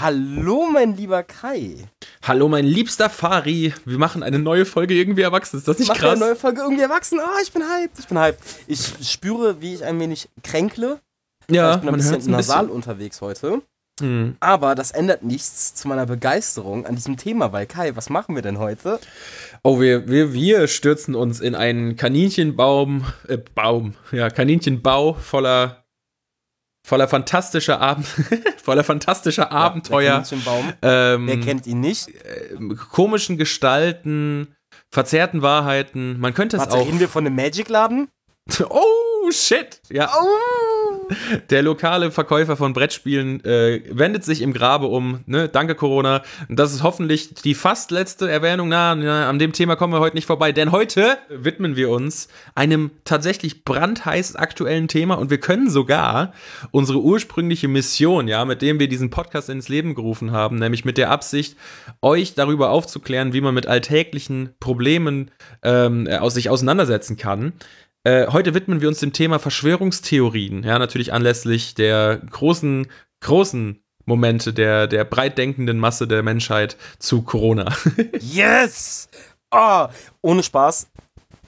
Hallo, mein lieber Kai. Hallo, mein liebster Fari. Wir machen eine neue Folge irgendwie erwachsen. Ist das nicht Mach krass? eine neue Folge irgendwie erwachsen. Ah, ich bin hyped. Ich bin hyped. Ich spüre, wie ich ein wenig kränkle. ja, ich bin ein bisschen ein nasal bisschen. unterwegs heute. Hm. Aber das ändert nichts zu meiner Begeisterung an diesem Thema, weil Kai, was machen wir denn heute? Oh, wir, wir, wir stürzen uns in einen Kaninchenbaum, äh, Baum, ja, Kaninchenbau voller, voller fantastischer Abend, voller fantastischer Abenteuer, Ja, Kaninchenbaum. ähm, Wer kennt ihn nicht? äh, komischen Gestalten, verzerrten Wahrheiten. Man könnte es Warte, auch. reden wir von einem Magic-Laden? Oh, shit! Ja. Oh! Der lokale Verkäufer von Brettspielen äh, wendet sich im Grabe um. Ne? Danke, Corona. Das ist hoffentlich die fast letzte Erwähnung. Na, na, an dem Thema kommen wir heute nicht vorbei, denn heute widmen wir uns einem tatsächlich brandheiß aktuellen Thema und wir können sogar unsere ursprüngliche Mission, ja, mit dem wir diesen Podcast ins Leben gerufen haben, nämlich mit der Absicht, euch darüber aufzuklären, wie man mit alltäglichen Problemen ähm, aus sich auseinandersetzen kann. Äh, heute widmen wir uns dem Thema Verschwörungstheorien. Ja, natürlich anlässlich der großen, großen Momente der, der breit denkenden Masse der Menschheit zu Corona. Yes! Oh, ohne Spaß.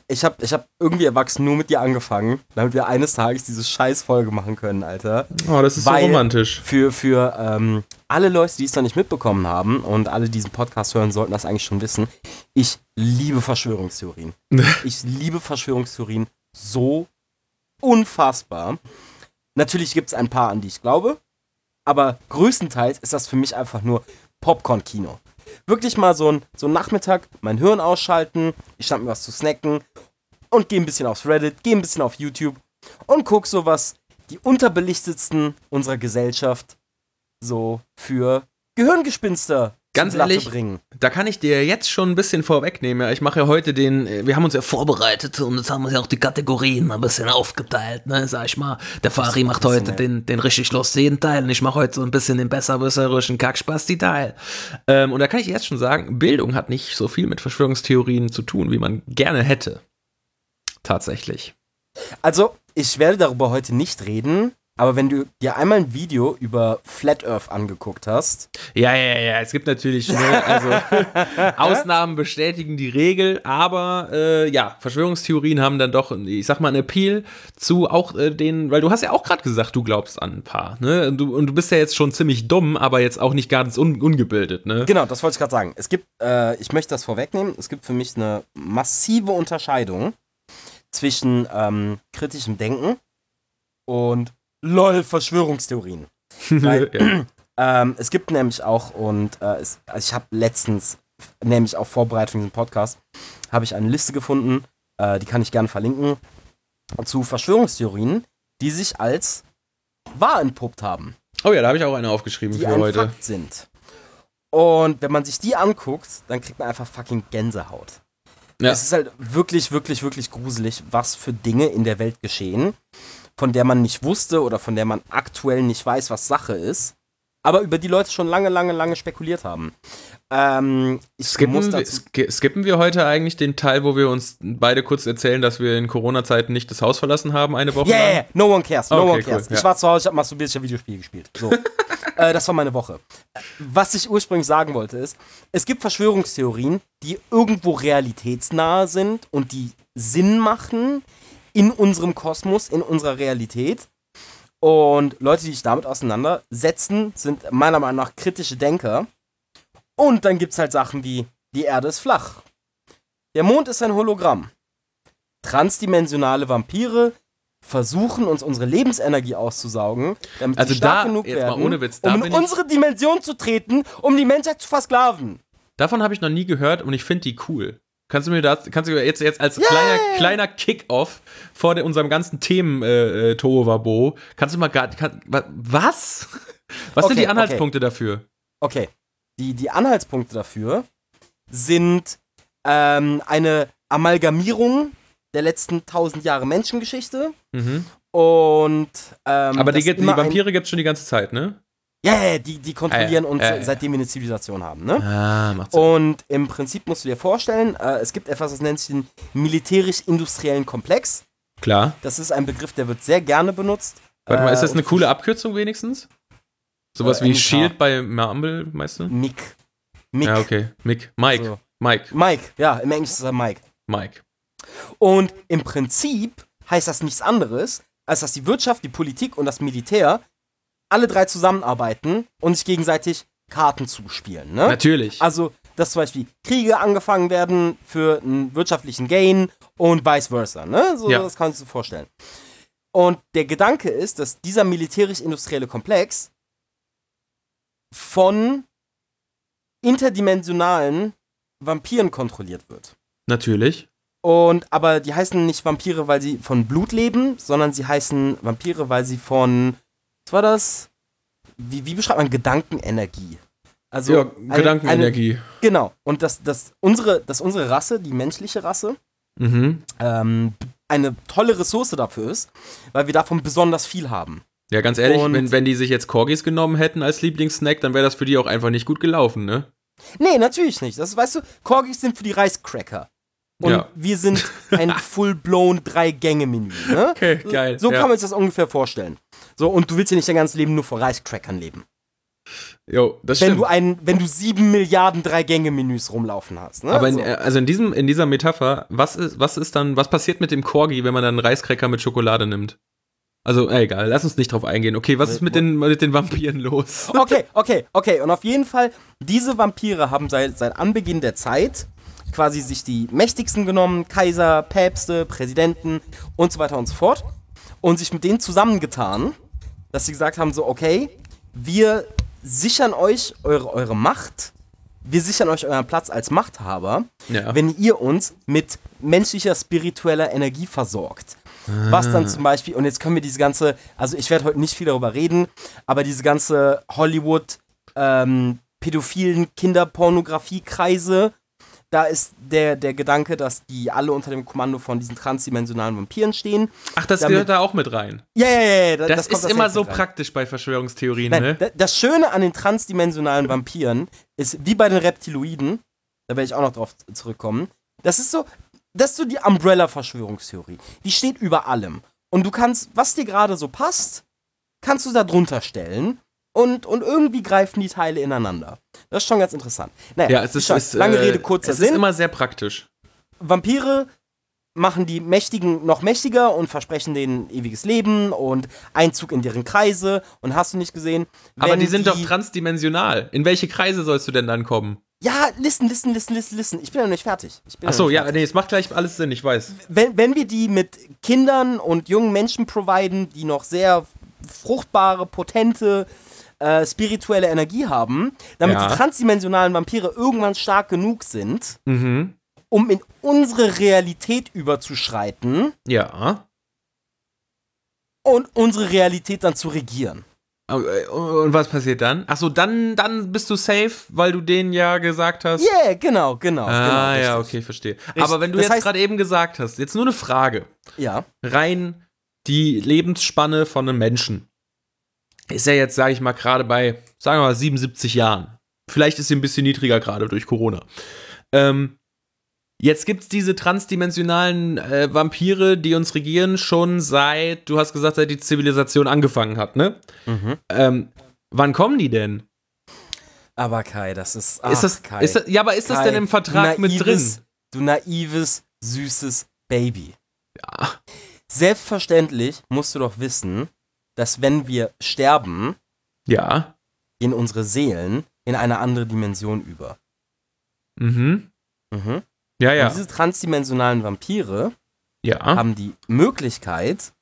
Ich habe ich hab irgendwie erwachsen nur mit dir angefangen, damit wir eines Tages diese scheiß Folge machen können, Alter. Oh, das ist Weil- so romantisch. Für, für ähm, alle Leute, die es noch nicht mitbekommen haben und alle die diesen Podcast hören, sollten das eigentlich schon wissen. Ich liebe Verschwörungstheorien. ich liebe Verschwörungstheorien so unfassbar. Natürlich gibt es ein paar, an die ich glaube, aber größtenteils ist das für mich einfach nur Popcorn-Kino. Wirklich mal so ein, so ein Nachmittag, mein Hirn ausschalten, ich schnapp mir was zu snacken und gehe ein bisschen aufs Reddit, gehe ein bisschen auf YouTube und guck so was die unterbelichtetsten unserer Gesellschaft so für Gehirngespinster Ganz ehrlich, bringen. Da kann ich dir jetzt schon ein bisschen vorwegnehmen. Ja, Ich mache ja heute den, wir haben uns ja vorbereitet und jetzt haben wir ja auch die Kategorien ein bisschen aufgeteilt, ne, sag ich mal. Der Fari macht heute professionell. den, den richtig lustigen Teil und ich mache heute so ein bisschen den besserwisserischen Kackspasti-Teil. Ähm, und da kann ich jetzt schon sagen, Bildung hat nicht so viel mit Verschwörungstheorien zu tun, wie man gerne hätte. Tatsächlich. Also, ich werde darüber heute nicht reden, aber wenn du dir einmal ein Video über Flat Earth angeguckt hast, Ja, ja, ja, es gibt natürlich, ne, also Ausnahmen bestätigen die Regel, aber äh, ja, Verschwörungstheorien haben dann doch, ich sag mal, einen Appeal zu auch äh, den, weil du hast ja auch gerade gesagt, du glaubst an ein paar, ne? Und du, und du bist ja jetzt schon ziemlich dumm, aber jetzt auch nicht ganz un, ungebildet, ne? genau, das wollte ich gerade sagen. Es gibt, äh, ich möchte das vorwegnehmen, es gibt für mich eine massive Unterscheidung zwischen ähm, kritischem Denken und LOL Verschwörungstheorien. Weil- ja. Ähm, es gibt nämlich auch, und äh, es, also ich habe letztens, nämlich auf Vorbereitung dieses Podcast, habe ich eine Liste gefunden, äh, die kann ich gerne verlinken, zu Verschwörungstheorien, die sich als wahr entpuppt haben, Oh ja, da habe ich auch eine aufgeschrieben die für ein heute. Fakt sind. Und wenn man sich die anguckt, dann kriegt man einfach fucking Gänsehaut. Ja. Es ist halt wirklich, wirklich, wirklich gruselig, was für Dinge in der Welt geschehen, von der man nicht wusste oder von der man aktuell nicht weiß, was Sache ist, aber über die Leute schon lange, lange, lange spekuliert haben. Ähm, Skippen, wir- skippen wir heute eigentlich den Teil, wo wir uns beide kurz erzählen, dass wir in Corona-Zeiten nicht das Haus verlassen haben, eine Woche Yeah, lang? yeah, no one cares, no Okay, one cares. cool, Ich ja. war zu Hause, ich habe masturbiert, ich habe Videospiele gespielt. So. äh, das war meine Woche. Was ich ursprünglich sagen wollte ist, es gibt Verschwörungstheorien, die irgendwo realitätsnahe sind und die Sinn machen in unserem Kosmos, in unserer Realität. Und Leute, die sich damit auseinandersetzen, sind meiner Meinung nach kritische Denker. Und dann gibt es halt Sachen wie, die Erde ist flach. Der Mond ist ein Hologramm. Transdimensionale Vampire versuchen uns unsere Lebensenergie auszusaugen, damit Also sie stark da, genug werden, Witz, um in unsere Dimension zu treten, um die Menschheit zu versklaven. Davon habe ich noch nie gehört und ich finde die cool. Kannst du mir das, kannst du jetzt, jetzt als kleiner, kleiner Kick-Off vor der, unserem ganzen Themen äh, äh, Tohuwabo, kannst du mal wa- was? Was sind Okay, die Anhaltspunkte dafür? Okay, die, die Anhaltspunkte dafür sind ähm, eine Amalgamierung der letzten tausend Jahre Menschengeschichte Mhm. und ähm, Aber die, die Vampire gibt es schon die ganze Zeit, ne? Ja, ja, die, die kontrollieren ja. uns, ja. seitdem wir eine Zivilisation haben, ne? Ah, macht Sinn. Und im Prinzip musst du dir vorstellen, äh, es gibt etwas, das nennt sich den militärisch-industriellen Komplex. Klar. Das ist ein Begriff, der wird sehr gerne benutzt. Warte mal, Äh, ist das eine coole Abkürzung wenigstens? Sowas Äh, wie MK. Shield bei Marvel, meinst du? Mick. Mick. Ja, okay. Mick. Mike. So. Mike. Mike, ja, im Englischen ist er Mike. Mike. Und im Prinzip heißt das nichts anderes, als dass die Wirtschaft, die Politik und das Militär alle drei zusammenarbeiten und sich gegenseitig Karten zuspielen. Ne? Natürlich. Also, dass zum Beispiel Kriege angefangen werden für einen wirtschaftlichen Gain und vice versa. Ne? So, Ja. Das kann man sich so vorstellen. Und der Gedanke ist, dass dieser militärisch-industrielle Komplex von interdimensionalen Vampiren kontrolliert wird. Natürlich. Und aber die heißen nicht Vampire, weil sie von Blut leben, sondern sie heißen Vampire, weil sie von was war das? Wie, wie beschreibt man Gedankenenergie? Also ja, eine- Gedankenenergie. Eine, genau. Und dass, dass, unsere, dass unsere Rasse, die menschliche Rasse, Mhm. ähm, eine tolle Ressource dafür ist, weil wir davon besonders viel haben. Ja, ganz ehrlich, Und- wenn, wenn die sich jetzt Corgis genommen hätten als Lieblingssnack, dann wäre das für die auch einfach nicht gut gelaufen, ne? Nee, natürlich nicht. Das weißt du, Corgis sind für die Reiscracker. Und Ja. wir sind ein full-blown Drei-Gänge-Menü. Ne? Okay, geil. So ja. kann man sich das ungefähr vorstellen. So, und du willst ja nicht dein ganzes Leben nur von Reiscrackern leben. Jo, das Wenn stimmt. du, ein, wenn du sieben Milliarden Drei-Gänge-Menüs rumlaufen hast. Ne? Aber in, so. also in, diesem, in dieser Metapher, was ist, was ist dann, was passiert mit dem Corgi, wenn man dann einen Reiskräcker mit Schokolade nimmt? Also, egal, lass uns nicht drauf eingehen. Okay, was ist mit den, mit den Vampiren los? Okay, okay, okay. Und auf jeden Fall, diese Vampire haben seit, seit Anbeginn der Zeit quasi sich die mächtigsten genommen, Kaiser, Päpste, Präsidenten und so weiter und so fort, und sich mit denen zusammengetan, dass sie gesagt haben, so, okay, wir sichern euch eure, eure Macht, wir sichern euch euren Platz als Machthaber, Ja. wenn ihr uns mit menschlicher, spiritueller Energie versorgt. Was dann zum Beispiel, und jetzt können wir diese ganze, also ich werde heute nicht viel darüber reden, aber diese ganze Hollywood, ähm, pädophilen Kinderpornografie-Kreise, da ist der, der Gedanke, dass die alle unter dem Kommando von diesen transdimensionalen Vampiren stehen. Ach, das damit- gehört da auch mit rein. Ja, ja, ja, ja. Das, kommt ist immer so rein. praktisch bei Verschwörungstheorien, Nein, ne? da- das Schöne an den transdimensionalen Vampiren ist, wie bei den Reptiloiden, da werde ich auch noch drauf zurückkommen, das ist so, das ist so die Umbrella-Verschwörungstheorie. Die steht über allem. Und du kannst, was dir gerade so passt, kannst du da drunter stellen und, und irgendwie greifen die Teile ineinander. Das ist schon ganz interessant. Naja, Ja, es ist, schon, ist lange äh, Rede, kurzer es Sinn. ist immer sehr praktisch. Vampire machen die Mächtigen noch mächtiger und versprechen denen ewiges Leben und Einzug in deren Kreise und hast du nicht gesehen. Aber die sind doch transdimensional. In welche Kreise sollst du denn dann kommen? Ja, listen, listen, listen, listen, listen. Ich bin ja noch nicht fertig. Ich bin Ach so, ja, fertig. nee, es macht gleich alles Sinn, ich weiß. Wenn, wenn wir die mit Kindern und jungen Menschen providen, die noch sehr fruchtbare, potente, äh, spirituelle Energie haben, damit Ja. die transdimensionalen Vampire irgendwann stark genug sind, Mhm. um in unsere Realität überzuschreiten Ja. und unsere Realität dann zu regieren. äh, Und was passiert dann? Ach so, dann, dann bist du safe, weil du denen ja gesagt hast. Yeah, genau, genau. Ah, genau, ja, richtig. okay, verstehe. Aber wenn du Das jetzt gerade eben gesagt hast, jetzt nur eine Frage, Ja, rein die Lebensspanne von einem Menschen ist ja jetzt, sage ich mal, gerade bei, sagen wir mal, 77 Jahren. Vielleicht ist sie ein bisschen niedriger gerade durch Corona. Ähm, jetzt gibt es diese transdimensionalen äh, Vampire, die uns regieren, schon seit, du hast gesagt, seit die Zivilisation angefangen hat, ne? Mhm. Ähm, wann kommen die denn? aber Kai, das ist. Ach, ist das, Kai, ist das, ja, aber ist das Kai, denn im Vertrag du mit drin? naives- Du naives, süßes Baby. Ja. Selbstverständlich musst du doch wissen, dass wenn wir sterben, Ja. gehen unsere Seelen in eine andere Dimension über. Mhm. Mhm. Ja, Und ja. diese transdimensionalen Vampire Ja. haben die Möglichkeit,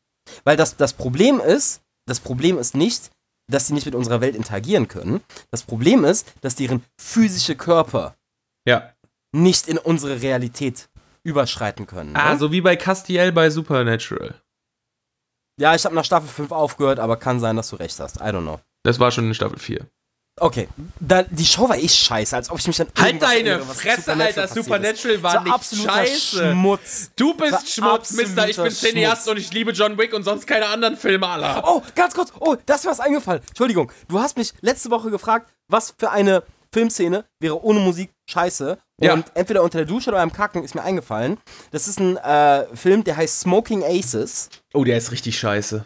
weil das, das Problem ist, das Problem ist nicht, dass sie nicht mit unserer Welt interagieren können. Das Problem ist, dass deren physische Körper Ja. nicht in unsere Realität überschreiten können. Ne? Ah, so wie bei Castiel bei Supernatural. Ja, ich habe nach Staffel 5 aufgehört, aber kann sein, dass du recht hast. I don't know. Das war schon in Staffel 4. Okay, da, die Show war echt scheiße, als ob ich mich an Halt deine erinnere, Fresse, Supernatural Alter. Supernatural war Das nicht scheiße. Schmutz. Du bist war Schmutz, Mister. Ich bin Cineast und ich liebe John Wick und sonst keine anderen Filme aller. Oh, ganz kurz. Oh, das ist mir was eingefallen. Entschuldigung. Du hast mich letzte Woche gefragt, was für eine Filmszene wäre ohne Musik scheiße. Und Ja. entweder unter der Dusche oder beim Kacken ist mir eingefallen. Das ist ein äh, Film, der heißt Smoking Aces. Oh, der ist richtig scheiße.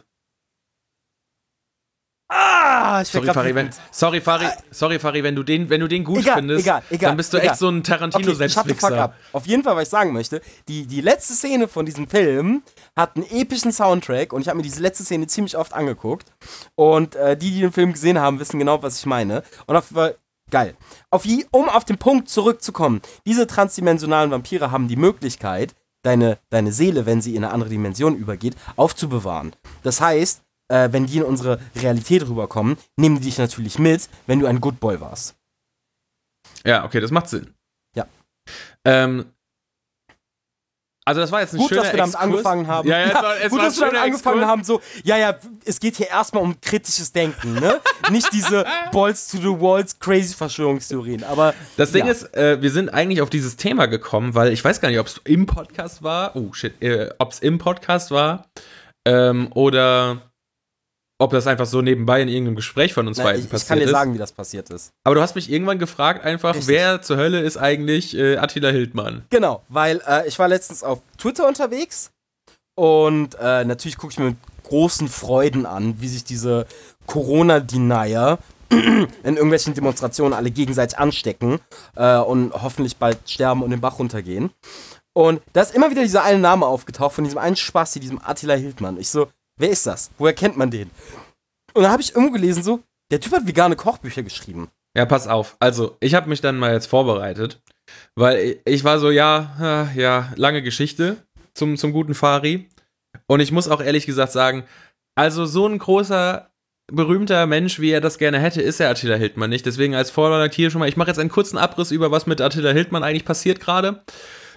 Ah! Ah, ich Sorry, Fari, wenn, sorry, Fari, sorry, Fari, wenn du den, wenn du den gut Egal, findest, egal, egal, dann bist du echt so ein Okay, Tarantino-Selbstfixer. up. Auf jeden Fall, was ich sagen möchte, die, die letzte Szene von diesem Film hat einen epischen Soundtrack und ich habe mir diese letzte Szene ziemlich oft angeguckt. Und äh, die, die den Film gesehen haben, wissen genau, was ich meine. Und auf jeden Fall, geil. Auf je, um auf den Punkt zurückzukommen, diese transdimensionalen Vampire haben die Möglichkeit, deine, deine Seele, wenn sie in eine andere Dimension übergeht, aufzubewahren. Das heißt, äh, wenn die in unsere Realität rüberkommen, nehmen die dich natürlich mit, wenn du ein Good Boy warst. Ja, okay, das macht Sinn. Ja. Ähm, also das war jetzt ein Gut, schöner dass wir damit Exkurs. angefangen haben. Ja, ja, es war, es gut, dass wir damit angefangen Exkurs. haben, so, ja, ja, es geht hier erstmal um kritisches Denken, ne? Nicht diese Balls to the Walls crazy Verschwörungstheorien, aber. Das Ding ja. ist, äh, wir sind eigentlich auf dieses Thema gekommen, weil ich weiß gar nicht, ob es im Podcast war, oh shit, äh, ob es im Podcast war ähm, oder ob das einfach so nebenbei in irgendeinem Gespräch von uns Na, beiden ich, ich passiert kann dir ist. sagen, wie das passiert ist. Aber du hast mich irgendwann gefragt, einfach, Richtig. wer zur Hölle ist eigentlich äh, Attila Hildmann? Genau, weil äh, ich war letztens auf Twitter unterwegs und äh, natürlich gucke ich mir mit großen Freuden an, wie sich diese Corona-Denier in irgendwelchen Demonstrationen alle gegenseitig anstecken äh, und hoffentlich bald sterben und den Bach runtergehen. Und da ist immer wieder dieser eine Name aufgetaucht von diesem einen Spasti, diesem Attila Hildmann. Ich so, wer ist das? Woher kennt man den? Und da habe ich irgendwo gelesen, so, der Typ hat vegane Kochbücher geschrieben. Ja, pass auf. Also, ich habe mich dann mal jetzt vorbereitet, weil ich war so, ja, ja, lange Geschichte zum, zum guten Fari. Und ich muss auch ehrlich gesagt sagen, also so ein großer, berühmter Mensch, wie er das gerne hätte, ist er Attila Hildmann nicht. Deswegen als Vordergrund hier schon mal, ich mache jetzt einen kurzen Abriss über, was mit Attila Hildmann eigentlich passiert gerade,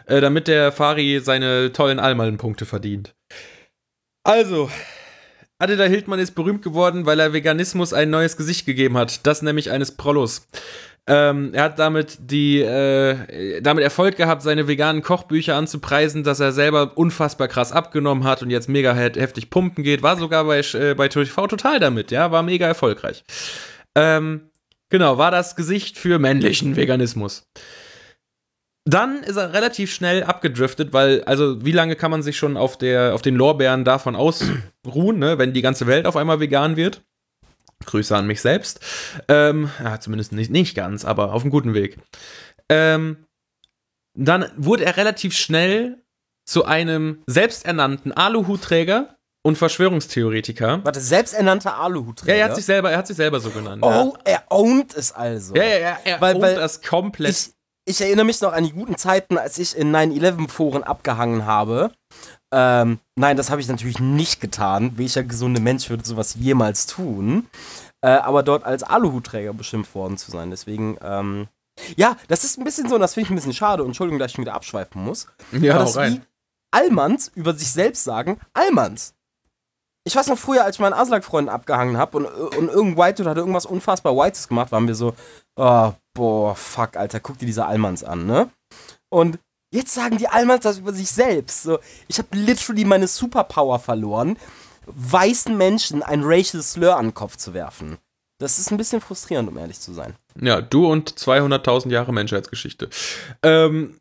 äh, damit der Fari seine tollen Almalen-Punkte verdient. Also, Attila Hildmann ist berühmt geworden, weil er Veganismus ein neues Gesicht gegeben hat. Das nämlich eines Prollos. Ähm, er hat damit die, äh, damit Erfolg gehabt, seine veganen Kochbücher anzupreisen, dass er selber unfassbar krass abgenommen hat und jetzt mega he heftig pumpen geht. War sogar bei, äh, bei TV total damit, ja, war mega erfolgreich. Ähm, genau, war das Gesicht für männlichen Veganismus. Dann ist er relativ schnell abgedriftet, weil, also, wie lange kann man sich schon auf, der, auf den Lorbeeren davon ausruhen, ne, wenn die ganze Welt auf einmal vegan wird? Grüße an mich selbst. Ähm, ja, zumindest nicht, nicht ganz, aber auf einem guten Weg. Ähm, dann wurde er relativ schnell zu einem selbsternannten Aluhutträger und Verschwörungstheoretiker. Warte, selbsternannter Aluhutträger. Ja, er hat sich selber, er hat sich selber so genannt. Oh, er ownt es also. ja, ja, ja, er Weil- ownt weil das komplett. Ich, ich erinnere mich noch an die guten Zeiten, als ich in 9-11-Foren abgehangen habe. Ähm, nein, das habe ich natürlich nicht getan. Welcher gesunde Mensch würde sowas jemals tun? Äh, aber dort als Aluhutträger beschimpft worden zu sein. Deswegen, ähm, ja, das ist ein bisschen so, und das finde ich ein bisschen schade. Und Entschuldigung, dass ich schon wieder abschweifen muss. ja, Aber das rein. wie Allmanns über sich selbst sagen, Allmanns. Ich weiß noch früher, als ich meinen Aslak-Freunden abgehangen habe und, und irgendein White hatte irgendwas unfassbar Whites gemacht, waren wir so, oh, boah, fuck, Alter, guck dir diese Allmanns an, ne? Und jetzt sagen die Allmanns das über sich selbst. So, ich habe literally meine Superpower verloren, weißen Menschen ein Racial Slur an den Kopf zu werfen. Das ist ein bisschen frustrierend, um ehrlich zu sein. Ja, du und 200.000 Jahre Menschheitsgeschichte. Ähm,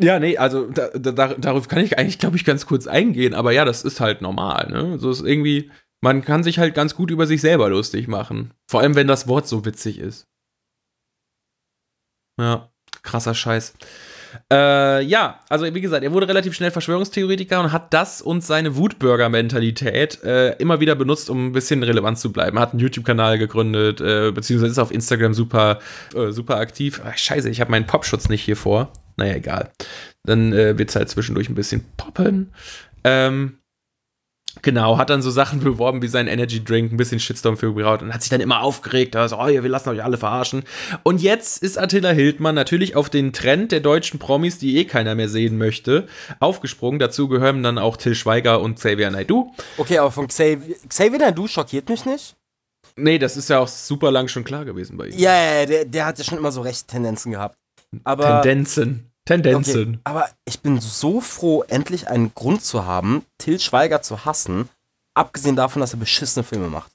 ja, nee, also da, da, da- darauf kann ich eigentlich, glaube ich, ganz kurz eingehen, aber ja, das ist halt normal, ne? So ist irgendwie, man kann sich halt ganz gut über sich selber lustig machen. Vor allem, wenn das Wort so witzig ist. Ja, krasser Scheiß. Äh, ja, also wie gesagt, er wurde relativ schnell Verschwörungstheoretiker und hat das und seine Wutbürger-Mentalität äh, immer wieder benutzt, um ein bisschen relevant zu bleiben. Hat einen YouTube-Kanal gegründet, äh, beziehungsweise ist auf Instagram super, äh, super aktiv. Ach, scheiße, ich habe meinen Popschutz nicht hier vor. Naja, egal. Dann äh, wird es halt zwischendurch ein bisschen poppen. Ähm, Genau, hat dann so Sachen beworben wie sein Energy Drink, ein bisschen Shitstorm für gebraut und hat sich dann immer aufgeregt, also, oh, ja, wir lassen euch alle verarschen. Und jetzt ist Attila Hildmann natürlich auf den Trend der deutschen Promis, die eh keiner mehr sehen möchte, aufgesprungen. Dazu gehören dann auch Till Schweiger und Xavier Naidoo. Okay, aber von Xavier, Xavier Naidoo schockiert mich nicht. Nee, das ist ja auch super lang schon klar gewesen bei ihm. Ja, ja, ja, der, der hat ja schon immer so rechte Tendenzen gehabt. Aber, Tendenzen. Tendenzen. okay, aber ich bin so froh, endlich einen Grund zu haben, Till Schweiger zu hassen, abgesehen davon, dass er beschissene Filme macht.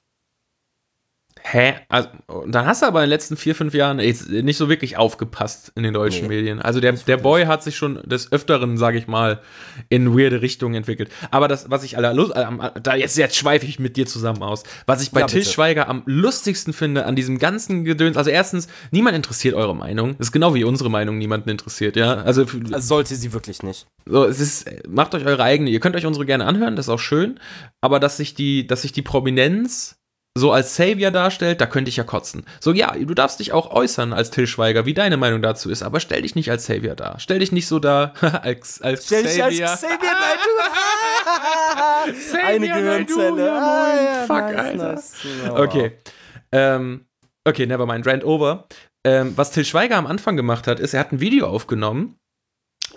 Hä? Also, dann hast du aber in den letzten vier, fünf Jahren nicht so wirklich aufgepasst in den deutschen nee, Medien. Also der, der Boy hat sich schon des Öfteren, sage ich mal, in weirde Richtungen entwickelt. Aber das, was ich aller Lust, da jetzt, jetzt schweife ich mit dir zusammen aus. Was ich bei ja, Till Schweiger am lustigsten finde an diesem ganzen Gedöns, also erstens, niemand interessiert eure Meinung. Das ist genau wie unsere Meinung niemanden interessiert, ja. Also, also sollte sie wirklich nicht. So, es ist, macht euch eure eigene. Ihr könnt euch unsere gerne anhören, das ist auch schön. Aber dass sich die, dass sich die Prominenz so als Savior darstellt, da könnte ich ja kotzen. So, ja, du darfst dich auch äußern als Till Schweiger, wie deine Meinung dazu ist, aber stell dich nicht als Savior dar. Stell dich nicht so da als, als stell Savior. Dich als Savior, Savior Eine Gehirnzelle. Ja, ah, Fuck, nice, Alter. Nice. Okay. Ähm, okay, never mind. Rant over. Ähm, was Till Schweiger am Anfang gemacht hat, ist, er hat ein Video aufgenommen,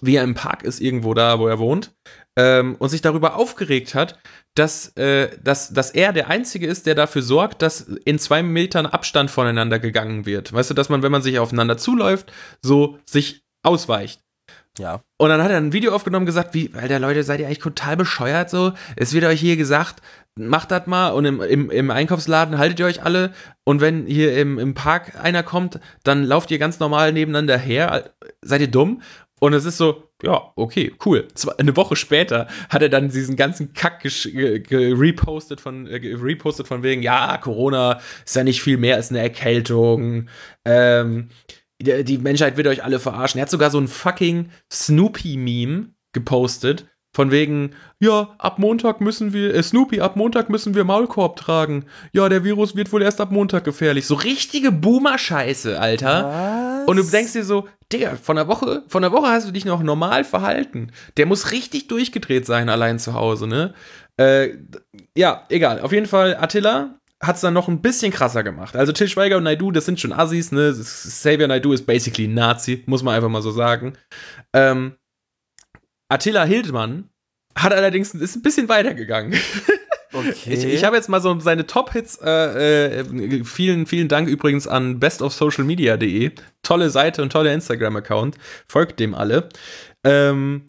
wie er im Park ist, irgendwo da, wo er wohnt, ähm, und sich darüber aufgeregt hat, dass, äh, dass, dass er der Einzige ist, der dafür sorgt, dass in zwei Metern Abstand voneinander gegangen wird. Weißt du, dass man, wenn man sich aufeinander zuläuft, so sich ausweicht. Ja. Und dann hat er ein Video aufgenommen und gesagt, wie, weil der Leute, seid ihr eigentlich total bescheuert so? Es wird euch hier gesagt, macht das mal und im, im, im Einkaufsladen haltet ihr euch alle und wenn hier im, im Park einer kommt, dann lauft ihr ganz normal nebeneinander her. Seid ihr dumm? Und es ist so, ja, okay, cool. Eine Woche später hat er dann diesen ganzen Kack repostet von, äh, repostet von wegen, ja, Corona ist ja nicht viel mehr als eine Erkältung. Ähm, die, die Menschheit wird euch alle verarschen. Er hat sogar so ein fucking Snoopy-Meme gepostet, von wegen, ja, ab Montag müssen wir, äh, Snoopy, ab Montag müssen wir Maulkorb tragen. Ja, der Virus wird wohl erst ab Montag gefährlich. So richtige Boomer-Scheiße, Alter. Was? Und du denkst dir so, Digga, von der Woche, von der Woche hast du dich noch normal verhalten. Der muss richtig durchgedreht sein, allein zu Hause, ne? Äh, ja, egal. Auf jeden Fall, Attila hat es dann noch ein bisschen krasser gemacht. Also Till Schweiger und Naidu, das sind schon Assis, ne? Xavier Naidu ist basically Nazi, muss man einfach mal so sagen. Ähm, Attila Hildmann hat allerdings ist ein bisschen weitergegangen. Okay. Ich, ich habe jetzt mal so seine Top-Hits. Äh, äh, vielen, vielen Dank übrigens an bestofsocialmedia.de. Tolle Seite und toller Instagram-Account. Folgt dem alle. Ähm,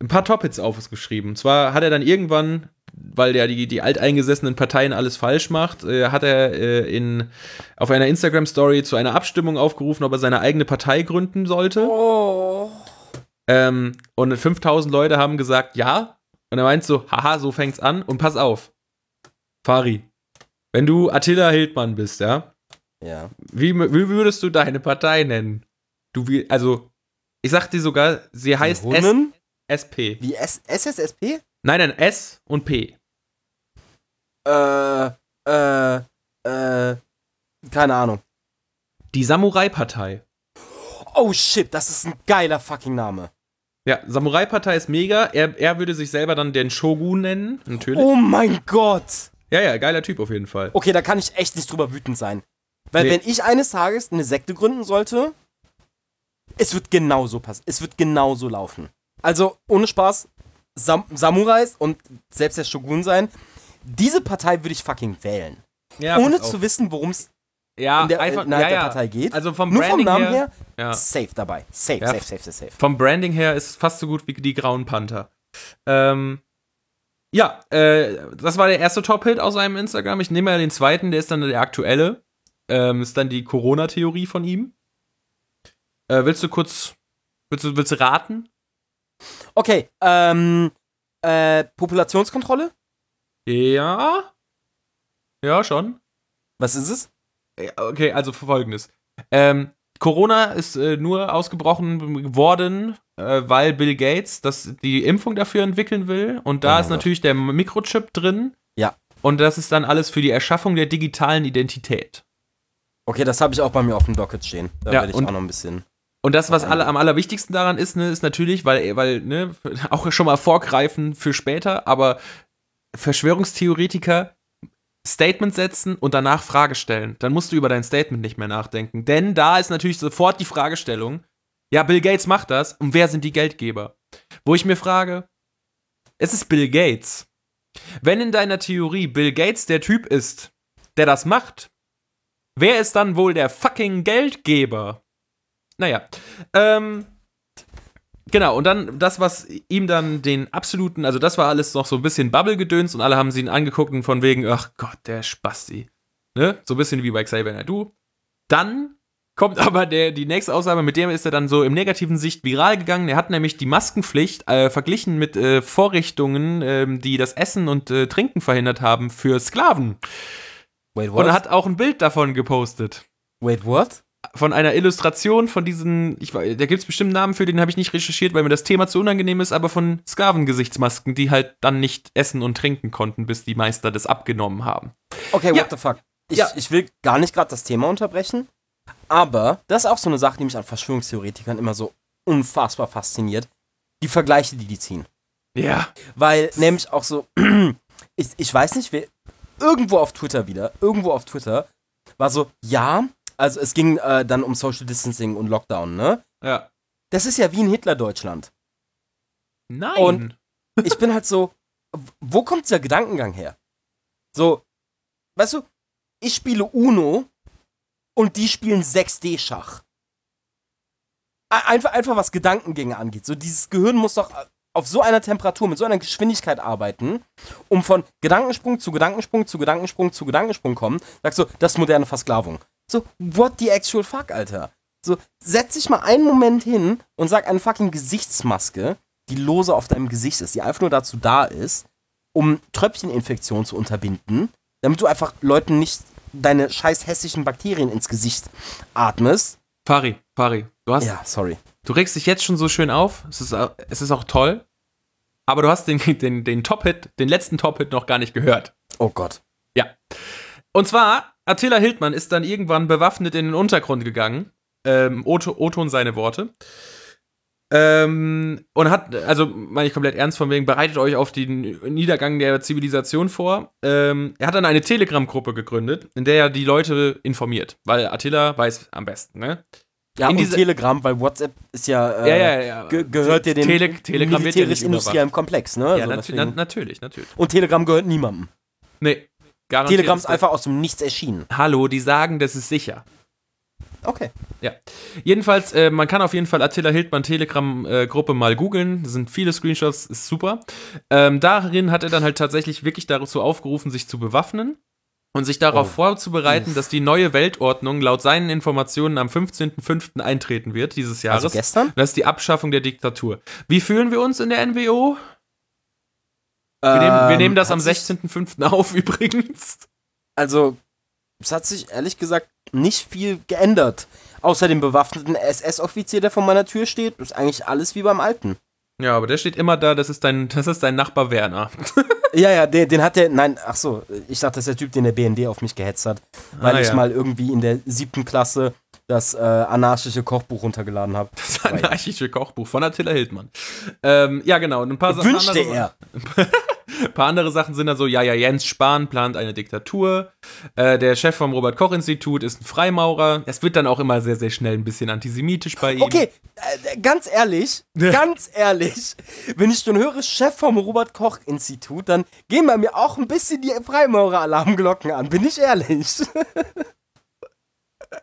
ein paar Top-Hits aufgeschrieben. Zwar hat er dann irgendwann, weil der die, die alteingesessenen Parteien alles falsch macht, äh, hat er äh, in, auf einer Instagram-Story zu einer Abstimmung aufgerufen, ob er seine eigene Partei gründen sollte. Oh. Ähm, und 5000 Leute haben gesagt, ja. Und er meint so, haha, so fängt's an. Und pass auf, Fari, wenn du Attila Hildmann bist, ja? Ja. Wie, wie würdest du deine Partei nennen? Du, wie, also, ich sag dir sogar, sie heißt S SP. Wie S SSSP? Nein, nein, S und P. Äh, äh, äh, keine Ahnung. Die Samurai-Partei. Oh shit, das ist ein geiler fucking Name. Ja, Samurai-Partei ist mega. Er, er würde sich selber dann den Shogun nennen, natürlich. Oh mein Gott! Ja, ja, geiler Typ auf jeden Fall. Okay, da kann ich echt nicht drüber wütend sein. Weil nee. wenn ich eines Tages eine Sekte gründen sollte, es wird genauso passen. Es wird genauso laufen. Also, ohne Spaß, Sam Samurais und selbst der Shogun sein, diese Partei würde ich fucking wählen. Ja, ohne zu wissen, worum es ja, in der, einfach, innerhalb ja, der Partei geht. Also vom Nur Branding vom Namen her, her safe dabei. Safe, safe, safe, safe, safe. Vom Branding her ist fast so gut wie die Grauen Panther. Ähm, ja, äh, das war der erste Top-Hit aus seinem Instagram. Ich nehme ja den zweiten, der ist dann der aktuelle. Ähm, ist dann die Corona-Theorie von ihm. Äh, willst du kurz, willst du, willst du raten? Okay, ähm, äh, Populationskontrolle? Ja. Ja, schon. Was ist es? Okay, also folgendes. Ähm, Corona ist äh, nur ausgebrochen worden, äh, weil Bill Gates das, die Impfung dafür entwickeln will. Und da oh ist natürlich der Mikrochip drin. Ja. Und das ist dann alles für die Erschaffung der digitalen Identität. Okay, das habe ich auch bei mir auf dem Docket stehen. Da ja, werde ich und, auch noch ein bisschen. Und das, was alle, am allerwichtigsten daran ist, ne, ist natürlich, weil, weil, ne, auch schon mal vorgreifen für später, aber Verschwörungstheoretiker Statement setzen und danach Frage stellen. Dann musst du über dein Statement nicht mehr nachdenken. Denn da ist natürlich sofort die Fragestellung, ja, Bill Gates macht das und wer sind die Geldgeber? Wo ich mir frage, es ist Bill Gates. Wenn in deiner Theorie Bill Gates der Typ ist, der das macht, wer ist dann wohl der fucking Geldgeber? Naja, ähm, Genau, und dann das, was ihm dann den absoluten, also das war alles noch so ein bisschen Bubble-Gedöns und alle haben sie ihn angeguckt und von wegen, ach Gott, der Spasti. ne? So ein bisschen wie bei Xavier Nadu. Dann kommt aber der, die nächste Aussage, mit dem ist er dann so im negativen Sicht viral gegangen. Er hat nämlich die Maskenpflicht äh, verglichen mit äh, Vorrichtungen, ähm, die das Essen und äh, Trinken verhindert haben für Sklaven. Wait, Und er hat auch ein Bild davon gepostet. Wait, what? Von einer Illustration von diesen, ich, weiß, da gibt es bestimmt einen Namen für, den habe ich nicht recherchiert, weil mir das Thema zu unangenehm ist, aber von Sklavengesichtsmasken, die halt dann nicht essen und trinken konnten, bis die Meister das abgenommen haben. Okay, what Ja. the fuck? Ich, Ja. ich will gar nicht gerade das Thema unterbrechen, aber das ist auch so eine Sache, die mich an Verschwörungstheoretikern immer so unfassbar fasziniert. Die Vergleiche, die die ziehen. Ja. Weil nämlich auch so, ich, ich weiß nicht, wer, irgendwo auf Twitter wieder, irgendwo auf Twitter, war so, ja, also es ging äh, dann um Social Distancing und Lockdown, ne? Ja. Das ist ja wie in Hitler-Deutschland. Nein. Und- Ich bin halt so, wo kommt dieser Gedankengang her? So, weißt du, ich spiele Uno und die spielen 6D-Schach. Einfach, einfach was Gedankengänge angeht. So, dieses Gehirn muss doch auf so einer Temperatur, mit so einer Geschwindigkeit arbeiten, um von Gedankensprung zu Gedankensprung zu Gedankensprung zu Gedankensprung kommen. Sagst du, das ist moderne Versklavung. So, what the actual fuck, Alter? So, setz dich mal einen Moment hin und sag eine fucking Gesichtsmaske, die lose auf deinem Gesicht ist, die einfach nur dazu da ist, um Tröpfcheninfektionen zu unterbinden, damit du einfach Leuten nicht deine scheiß hässlichen Bakterien ins Gesicht atmest. Fari, Fari, du hast, Ja, sorry. du regst dich jetzt schon so schön auf. Es ist, es ist auch toll. Aber du hast den, den, den Top-Hit, den letzten Top-Hit noch gar nicht gehört. Oh Gott. Und zwar, Attila Hildmann ist dann irgendwann bewaffnet in den Untergrund gegangen. Ähm, Otto, Oton seine Worte. Ähm, und hat, also meine ich komplett ernst von wegen, bereitet euch auf den Niedergang der Zivilisation vor. Ähm, er hat dann eine Telegram-Gruppe gegründet, in der er die Leute informiert, weil Attila weiß am besten, ne? Ja, In und Telegram, weil WhatsApp ist ja, äh, ja, ja, ja. ge gehört ja dem Tele Telegram wird ja nicht militärisch-industriellen Komplex, ne? Ja, Also natu deswegen- na natürlich, natürlich. und Telegram gehört niemandem. Nee, garantiert. Telegram ist einfach aus dem Nichts erschienen. Hallo, die sagen, das ist sicher. Okay. Jedenfalls, äh, man kann auf jeden Fall Attila Hildmann Telegram-Gruppe mal googeln. Das sind viele Screenshots, ist super. Ähm, darin hat er dann halt tatsächlich wirklich dazu aufgerufen, sich zu bewaffnen und sich darauf Oh. vorzubereiten, Uff. dass die neue Weltordnung laut seinen Informationen am 15.05. eintreten wird dieses Jahres. Also gestern? das ist die Abschaffung der Diktatur. Wie fühlen wir uns in der NWO? Wir, nehmen, wir nehmen das am Ähm, hat sich- 16.05. auf übrigens. Also, es hat sich ehrlich gesagt nicht viel geändert. Außer dem bewaffneten SS-Offizier, der vor meiner Tür steht, ist eigentlich alles wie beim Alten. Ja, aber der steht immer da, das ist dein, das ist dein Nachbar Werner. Ja, ja, den, den hat der, nein, ach so, ich dachte, das ist der Typ, den der BND auf mich gehetzt hat, weil Ah, ich ja. mal irgendwie in der siebten Klasse das äh, anarchische Kochbuch runtergeladen habe. Das anarchische Kochbuch von Attila Hildmann. Ähm, ja, genau. Und ein paar, Sachen- Wünschte er. Ein paar andere Sachen sind dann so, ja, ja, Jens Spahn plant eine Diktatur. Äh, der Chef vom Robert-Koch-Institut ist ein Freimaurer. Es wird dann auch immer sehr, sehr schnell ein bisschen antisemitisch bei ihm. Okay, äh, ganz ehrlich, ganz ehrlich, wenn ich schon höre, Chef vom Robert-Koch-Institut, dann gehen bei mir auch ein bisschen die Freimaurer-Alarmglocken an, bin ich ehrlich.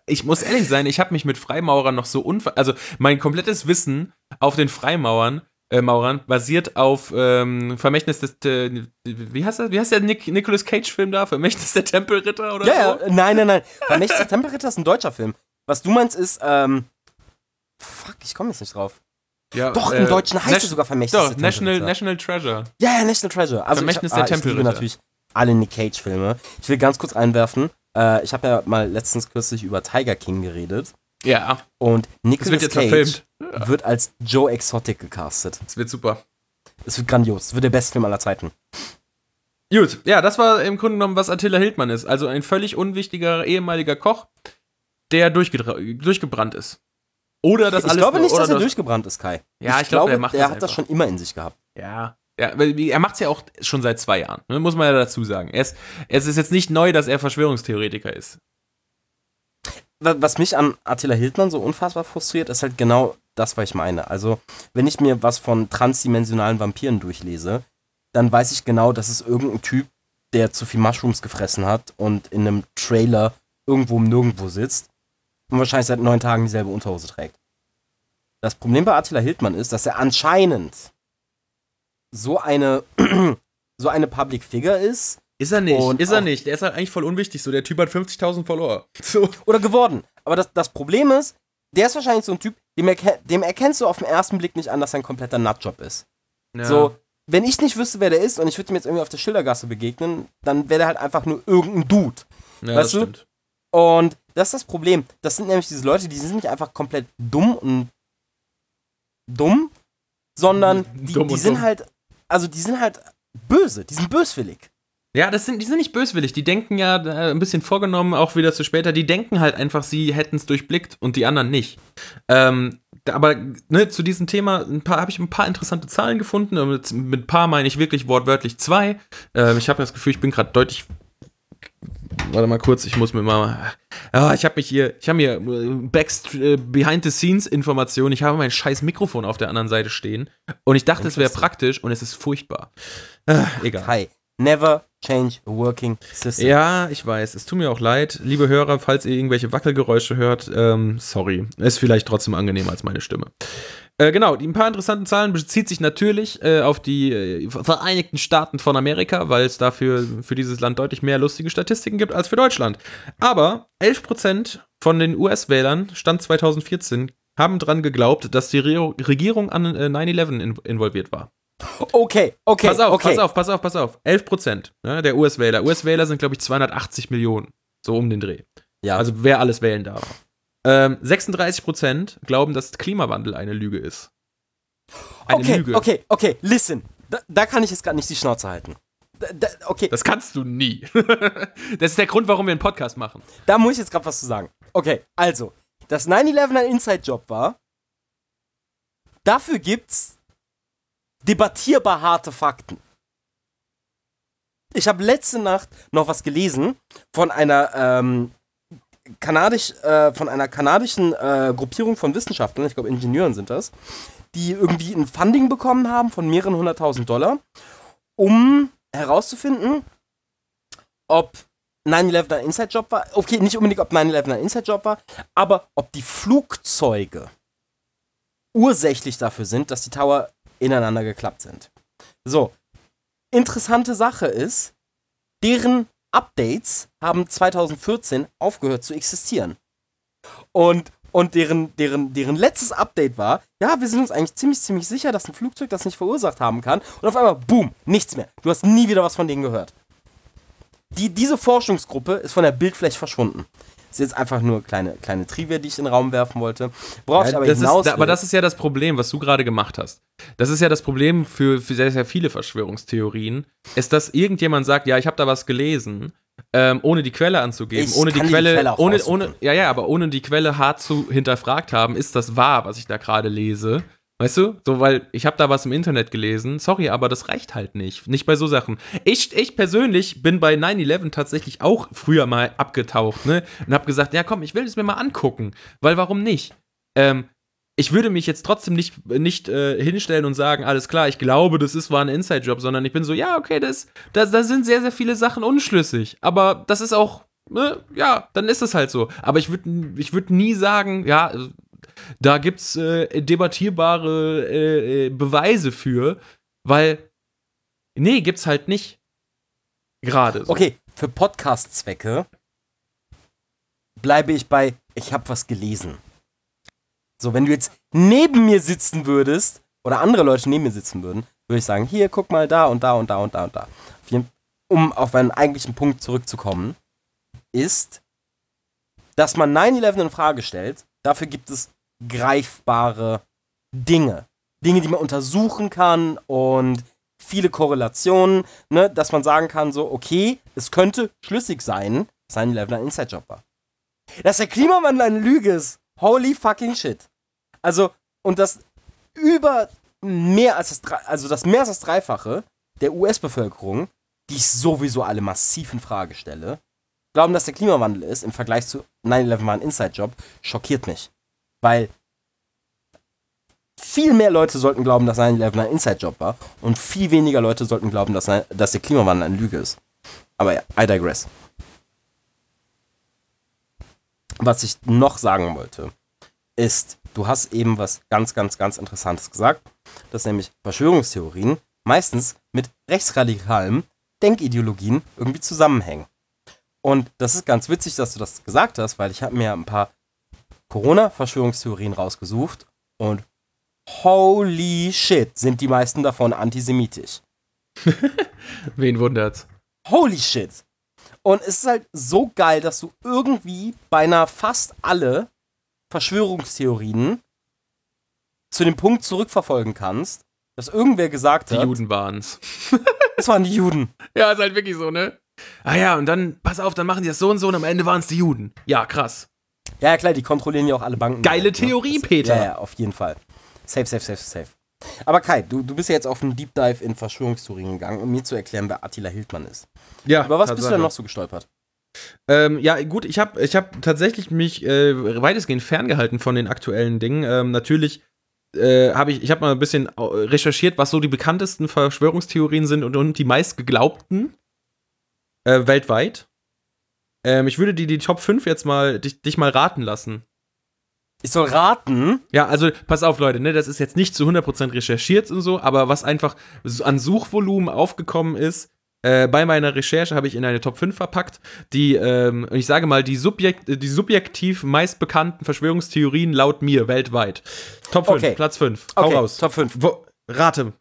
Ich muss ehrlich sein, ich habe mich mit Freimaurern noch so unver... Also mein komplettes Wissen auf den Freimauern äh, Maurern basiert auf ähm, Vermächtnis des... Äh, wie, heißt das? wie heißt der Nick, Nicolas Cage-Film da? Vermächtnis der Tempelritter oder Ja, so? ja, nein, nein, nein. Vermächtnis der Tempelritter ist ein deutscher Film. Was du meinst ist, ähm, fuck, ich komme jetzt nicht drauf. Ja, Doch, äh, im Deutschen heißt es sogar Vermächtnis Doch, der National, Tempelritter. National Treasure. Ja, ja, National Treasure. Also Vermächtnis ich, der ah, ich liebe Tempelritter. natürlich alle Nick Cage-Filme. Ich will ganz kurz einwerfen, äh, ich habe ja mal letztens kürzlich über Tiger King geredet Ja, und das Nicolas wird jetzt Cage verfilmt. Wird als Joe Exotic gecastet. Das wird super. Es wird grandios. Es wird der beste Film aller Zeiten. Gut, ja, das war im Grunde genommen, was Attila Hildmann ist. Also ein völlig unwichtiger ehemaliger Koch, der durchgebrannt ist. Oder das ich alles glaube nur- nicht, dass er durchgebrannt ist, Kai. Ja, ich glaube, glaube, er macht der das hat das schon immer in sich gehabt. Ja. Ja, er macht es ja auch schon seit zwei Jahren, ne? muss man ja dazu sagen. Er ist, es ist jetzt nicht neu, dass er Verschwörungstheoretiker ist. Wa- Was mich an Attila Hildmann so unfassbar frustriert, ist halt genau das, was ich meine. Also, wenn ich mir was von transdimensionalen Vampiren durchlese, dann weiß ich genau, das ist irgendein Typ, der zu viel Mushrooms gefressen hat und in einem Trailer irgendwo im Nirgendwo sitzt und wahrscheinlich seit neun Tagen dieselbe Unterhose trägt. Das Problem bei Attila Hildmann ist, dass er anscheinend so eine, so eine Public Figure ist, Ist er nicht, Und ist er nicht. Der ist halt eigentlich voll unwichtig. So, der Typ hat 50.000 Follower. So. Oder geworden. Aber das, das Problem ist, der ist wahrscheinlich so ein Typ, dem, erke dem erkennst du auf den ersten Blick nicht an, dass er ein kompletter Nutjob ist. Ja. So, wenn ich nicht wüsste, wer der ist und ich würde ihm jetzt irgendwie auf der Schildergasse begegnen, dann wäre der halt einfach nur irgendein Dude. ja, weißt das du? stimmt. Und das ist das Problem. Das sind nämlich diese Leute, die sind nicht einfach komplett dumm und dumm, sondern die, Dumm die sind dumm. halt, also die sind halt böse, die sind böswillig. Ja, das sind, die sind nicht böswillig. Die denken ja äh, ein bisschen vorgenommen, auch wieder zu später. Die denken halt einfach, sie hätten es durchblickt und die anderen nicht. Ähm, aber ne, zu diesem Thema ein habe ich ein paar interessante Zahlen gefunden. Und Mit, mit paar meine ich wirklich wortwörtlich zwei. Ähm, ich habe das Gefühl, ich bin gerade deutlich. Warte mal kurz, ich muss mir mal. Ja, ich habe mich hier, ich habe mir äh, Backst äh, Behind the Scenes Informationen. Ich habe mein scheiß Mikrofon auf der anderen Seite stehen und ich dachte, es wäre praktisch und es ist furchtbar. Äh, egal. Hi. Never change a working system. Ja, ich weiß. Es tut mir auch leid. Liebe Hörer, falls ihr irgendwelche Wackelgeräusche hört, ähm, sorry. Ist vielleicht trotzdem angenehmer als meine Stimme. Äh, genau, die ein paar interessanten Zahlen bezieht sich natürlich äh, auf die äh, Vereinigten Staaten von Amerika, weil es dafür für dieses Land deutlich mehr lustige Statistiken gibt als für Deutschland. Aber 11% von den US-Wählern, Stand 2014, haben dran geglaubt, dass die Re Regierung an äh, 9-11 in involviert war. Okay, okay, Pass auf, okay. pass auf, pass auf, pass auf. 11 Prozent ne, der US-Wähler. US-Wähler sind, glaube ich, 280 Millionen. So um den Dreh. Ja, Also wer alles wählen darf. Ähm, 36 Prozent glauben, dass Klimawandel eine Lüge ist. Eine okay, Lüge. okay, okay, listen. Da, da kann ich jetzt gerade nicht die Schnauze halten. Da, da, okay, Das kannst du nie. das ist der Grund, warum wir einen Podcast machen. da muss ich jetzt gerade was zu sagen. Okay, also, dass 9-11 ein Inside-Job war, dafür gibt's debattierbar harte Fakten. Ich habe letzte Nacht noch was gelesen von einer ähm, kanadisch, äh, von einer kanadischen äh, Gruppierung von Wissenschaftlern, ich glaube Ingenieuren sind das, die irgendwie ein Funding bekommen haben von mehreren hunderttausend Dollar, um herauszufinden, ob 9-11 ein Inside-Job war. Okay, nicht unbedingt, ob 9-11 ein Inside-Job war, aber ob die Flugzeuge ursächlich dafür sind, dass die Tower ineinander geklappt sind. So, interessante Sache ist, deren Updates haben 2014 aufgehört zu existieren. Und, und deren, deren, deren letztes Update war, ja, wir sind uns eigentlich ziemlich, ziemlich sicher, dass ein Flugzeug das nicht verursacht haben kann. Und auf einmal, boom, nichts mehr. Du hast nie wieder was von denen gehört. Die, diese Forschungsgruppe ist von der Bildfläche verschwunden. Ist jetzt einfach nur kleine, kleine Trivia, die ich in den Raum werfen wollte. Worauf ich aber das hinaus ist, aber das ist ja das Problem, was du gerade gemacht hast. Das ist ja das Problem für, für sehr, sehr viele Verschwörungstheorien, ist, dass irgendjemand sagt, ja, ich habe da was gelesen, ähm, ohne die Quelle anzugeben, Ich ohne die kann die Quelle, Quelle ohne, ohne, ja, ja, aber ohne die Quelle hart zu hinterfragt haben, ist das wahr, was ich da gerade lese. Weißt du? So, weil ich habe da was im Internet gelesen. Sorry, aber das reicht halt nicht. Nicht bei so Sachen. Ich, ich persönlich bin bei 9-11 tatsächlich auch früher mal abgetaucht, ne? Und habe gesagt, ja komm, ich will es mir mal angucken. Weil warum nicht? Ähm, ich würde mich jetzt trotzdem nicht, nicht äh, hinstellen und sagen, alles klar, ich glaube, das ist war ein Inside-Job, sondern ich bin so, ja, okay, das, da sind sehr, sehr viele Sachen unschlüssig. Aber das ist auch, ne, ja, dann ist es halt so. Aber ich würde ich würd nie sagen, ja, da gibt's äh, debattierbare äh, äh, Beweise für, weil, nee, gibt's halt nicht. Gerade. So. Okay, für Podcast-Zwecke bleibe ich bei, ich habe was gelesen. So, wenn du jetzt neben mir sitzen würdest, oder andere Leute neben mir sitzen würden, würde ich sagen, hier, guck mal da und da und da und da und da. Um auf einen eigentlichen Punkt zurückzukommen, ist, dass man 9-11 in Frage stellt, dafür gibt es greifbare Dinge. Dinge, die man untersuchen kann und viele Korrelationen, ne, dass man sagen kann, so, okay, es könnte schlüssig sein, dass 9-11 ein Inside-Job war. Dass der Klimawandel eine Lüge ist. Holy fucking shit. Also, und das über mehr als das, also das mehr als das Dreifache der US-Bevölkerung, die ich sowieso alle massiv in Frage stelle, glauben, dass der Klimawandel ist, im Vergleich zu 9-11 war ein Inside-Job, schockiert mich. Weil viel mehr Leute sollten glauben, dass 9-11 ein Inside-Job war und viel weniger Leute sollten glauben, dass, dass der Klimawandel eine Lüge ist. Aber ja, I digress. Was ich noch sagen wollte, ist, du hast eben was ganz, ganz, ganz Interessantes gesagt, dass nämlich Verschwörungstheorien meistens mit rechtsradikalem Denkideologien irgendwie zusammenhängen. Und das ist ganz witzig, dass du das gesagt hast, weil ich habe mir ein paar Corona-Verschwörungstheorien rausgesucht und holy shit, sind die meisten davon antisemitisch. Wen wundert's? Holy shit. Und es ist halt so geil, dass du irgendwie beinahe fast alle Verschwörungstheorien zu dem Punkt zurückverfolgen kannst, dass irgendwer gesagt Die hat, Juden waren's. es waren die Juden. Ja, ist halt wirklich so, ne? Ah ja, und dann, pass auf, dann machen die das so und so und am Ende waren's die Juden. Ja, krass. Ja, klar, die kontrollieren ja auch alle Banken. Geile ne? Theorie, Das- Peter. Ja, ja, auf jeden Fall. Safe, safe, safe, safe. Aber Kai, du, du bist ja jetzt auf einen Deep Dive in Verschwörungstheorien gegangen, um mir zu erklären, wer Attila Hildmann ist. Ja, Aber was bist du denn noch so gestolpert? Ähm, ja, gut, ich habe ich hab tatsächlich mich äh, weitestgehend ferngehalten von den aktuellen Dingen. Ähm, natürlich äh, habe ich, ich habe mal ein bisschen recherchiert, was so die bekanntesten Verschwörungstheorien sind und, und die meistgeglaubten äh, weltweit. Ähm, ich würde dir die Top 5 jetzt mal, dich, dich mal raten lassen. Ich soll raten. Ja, also pass auf, Leute, ne, das ist jetzt nicht zu 100% recherchiert und so, aber was einfach an Suchvolumen aufgekommen ist, äh, bei meiner Recherche habe ich in eine Top 5 verpackt, die, ähm, ich sage mal, die, subjekt, die subjektiv meistbekannten Verschwörungstheorien laut mir weltweit. Top 5, Okay. Platz 5. Hau Okay, raus. Top 5. Wo, rate.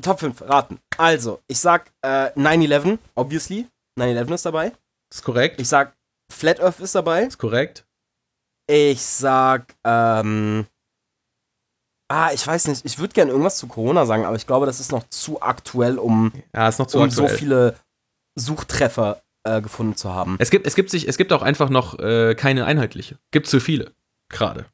Top 5, raten. Also, ich sag äh, 9-11, obviously. 9-11 ist dabei. Ist korrekt. Ich sag Flat Earth ist dabei. ist korrekt. Ich sag, ähm. Ah, ich weiß nicht. Ich würde gerne irgendwas zu Corona sagen, aber ich glaube, das ist noch zu aktuell, um, Ja, ist noch zu um aktuell. so viele Suchtreffer äh, gefunden zu haben. es, gibt, es, gibt sich, es gibt auch einfach noch äh, keine einheitliche. Gibt zu viele. Gerade.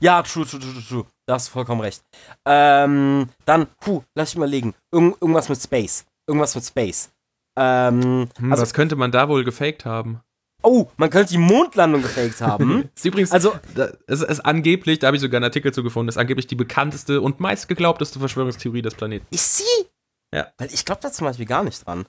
Ja, true, true, true, true. Da hast du vollkommen recht. Ähm, dann, puh, lass ich mal legen. Irgend, irgendwas mit Space. Irgendwas mit Space. Ähm, Hm, also, was könnte man da wohl gefaked haben? oh, man könnte die Mondlandung gefaked haben. Ist übrigens, Also- es ist angeblich, da habe ich sogar einen Artikel zu gefunden, ist angeblich die bekannteste und meistgeglaubteste Verschwörungstheorie des Planeten. Ist sie? Ja. Weil ich glaube da zum Beispiel gar nicht dran.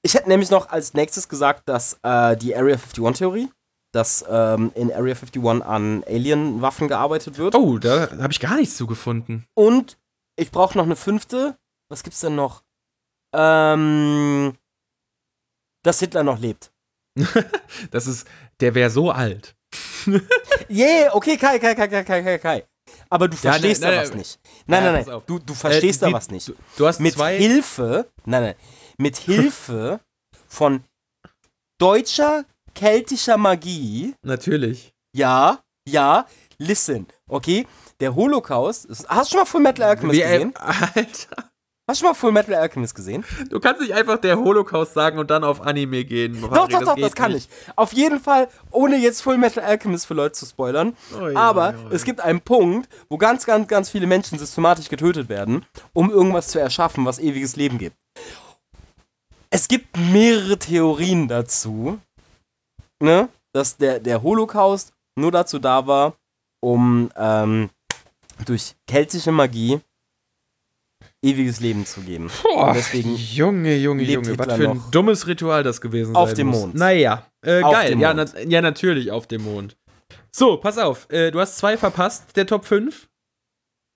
Ich hätte nämlich noch als nächstes gesagt, dass äh, die Area 51-Theorie, dass ähm, in Area 51 an Alien-Waffen gearbeitet wird. Oh, da habe ich gar nichts zu gefunden. Und ich brauche noch eine fünfte. Was gibt's denn noch? Ähm, dass Hitler noch lebt. Das ist, der wäre so alt. Yeah, okay, Kai, Kai, Kai, Kai, Kai, Kai, Kai. Aber du Ja, verstehst nein, da nein, was nicht. Nein, Ja, nein, nein. auf. Du, du verstehst Äh, da die- was nicht. Du, du hast mit zwei. Hilfe, nein, nein, mit Hilfe von deutscher keltischer Magie, Natürlich. ja, ja, listen, okay, der Holocaust, hast du schon mal Full Metal Alchemist Wie, äh, gesehen? Alter. Hast du schon mal Full Metal Alchemist gesehen? Du kannst nicht einfach der Holocaust sagen und dann auf Anime gehen. doch, doch, doch, das kann ich. Auf jeden Fall, ohne jetzt Full Metal Alchemist für Leute zu spoilern, Ui, aber ui, ui. es gibt einen Punkt, wo ganz, ganz, ganz viele Menschen systematisch getötet werden, um irgendwas zu erschaffen, was ewiges Leben gibt. Es gibt mehrere Theorien dazu, ne, dass der, der Holocaust nur dazu da war, um ähm, durch keltische Magie ewiges Leben zu geben. Boah, deswegen Junge, Junge, Junge, was für ein dummes Ritual das gewesen Auf sein dem muss. Mond. Naja, äh, Auf geil. dem Ja, na, ja, natürlich auf dem Mond. So, pass auf. Äh, du hast zwei verpasst, der Top 5.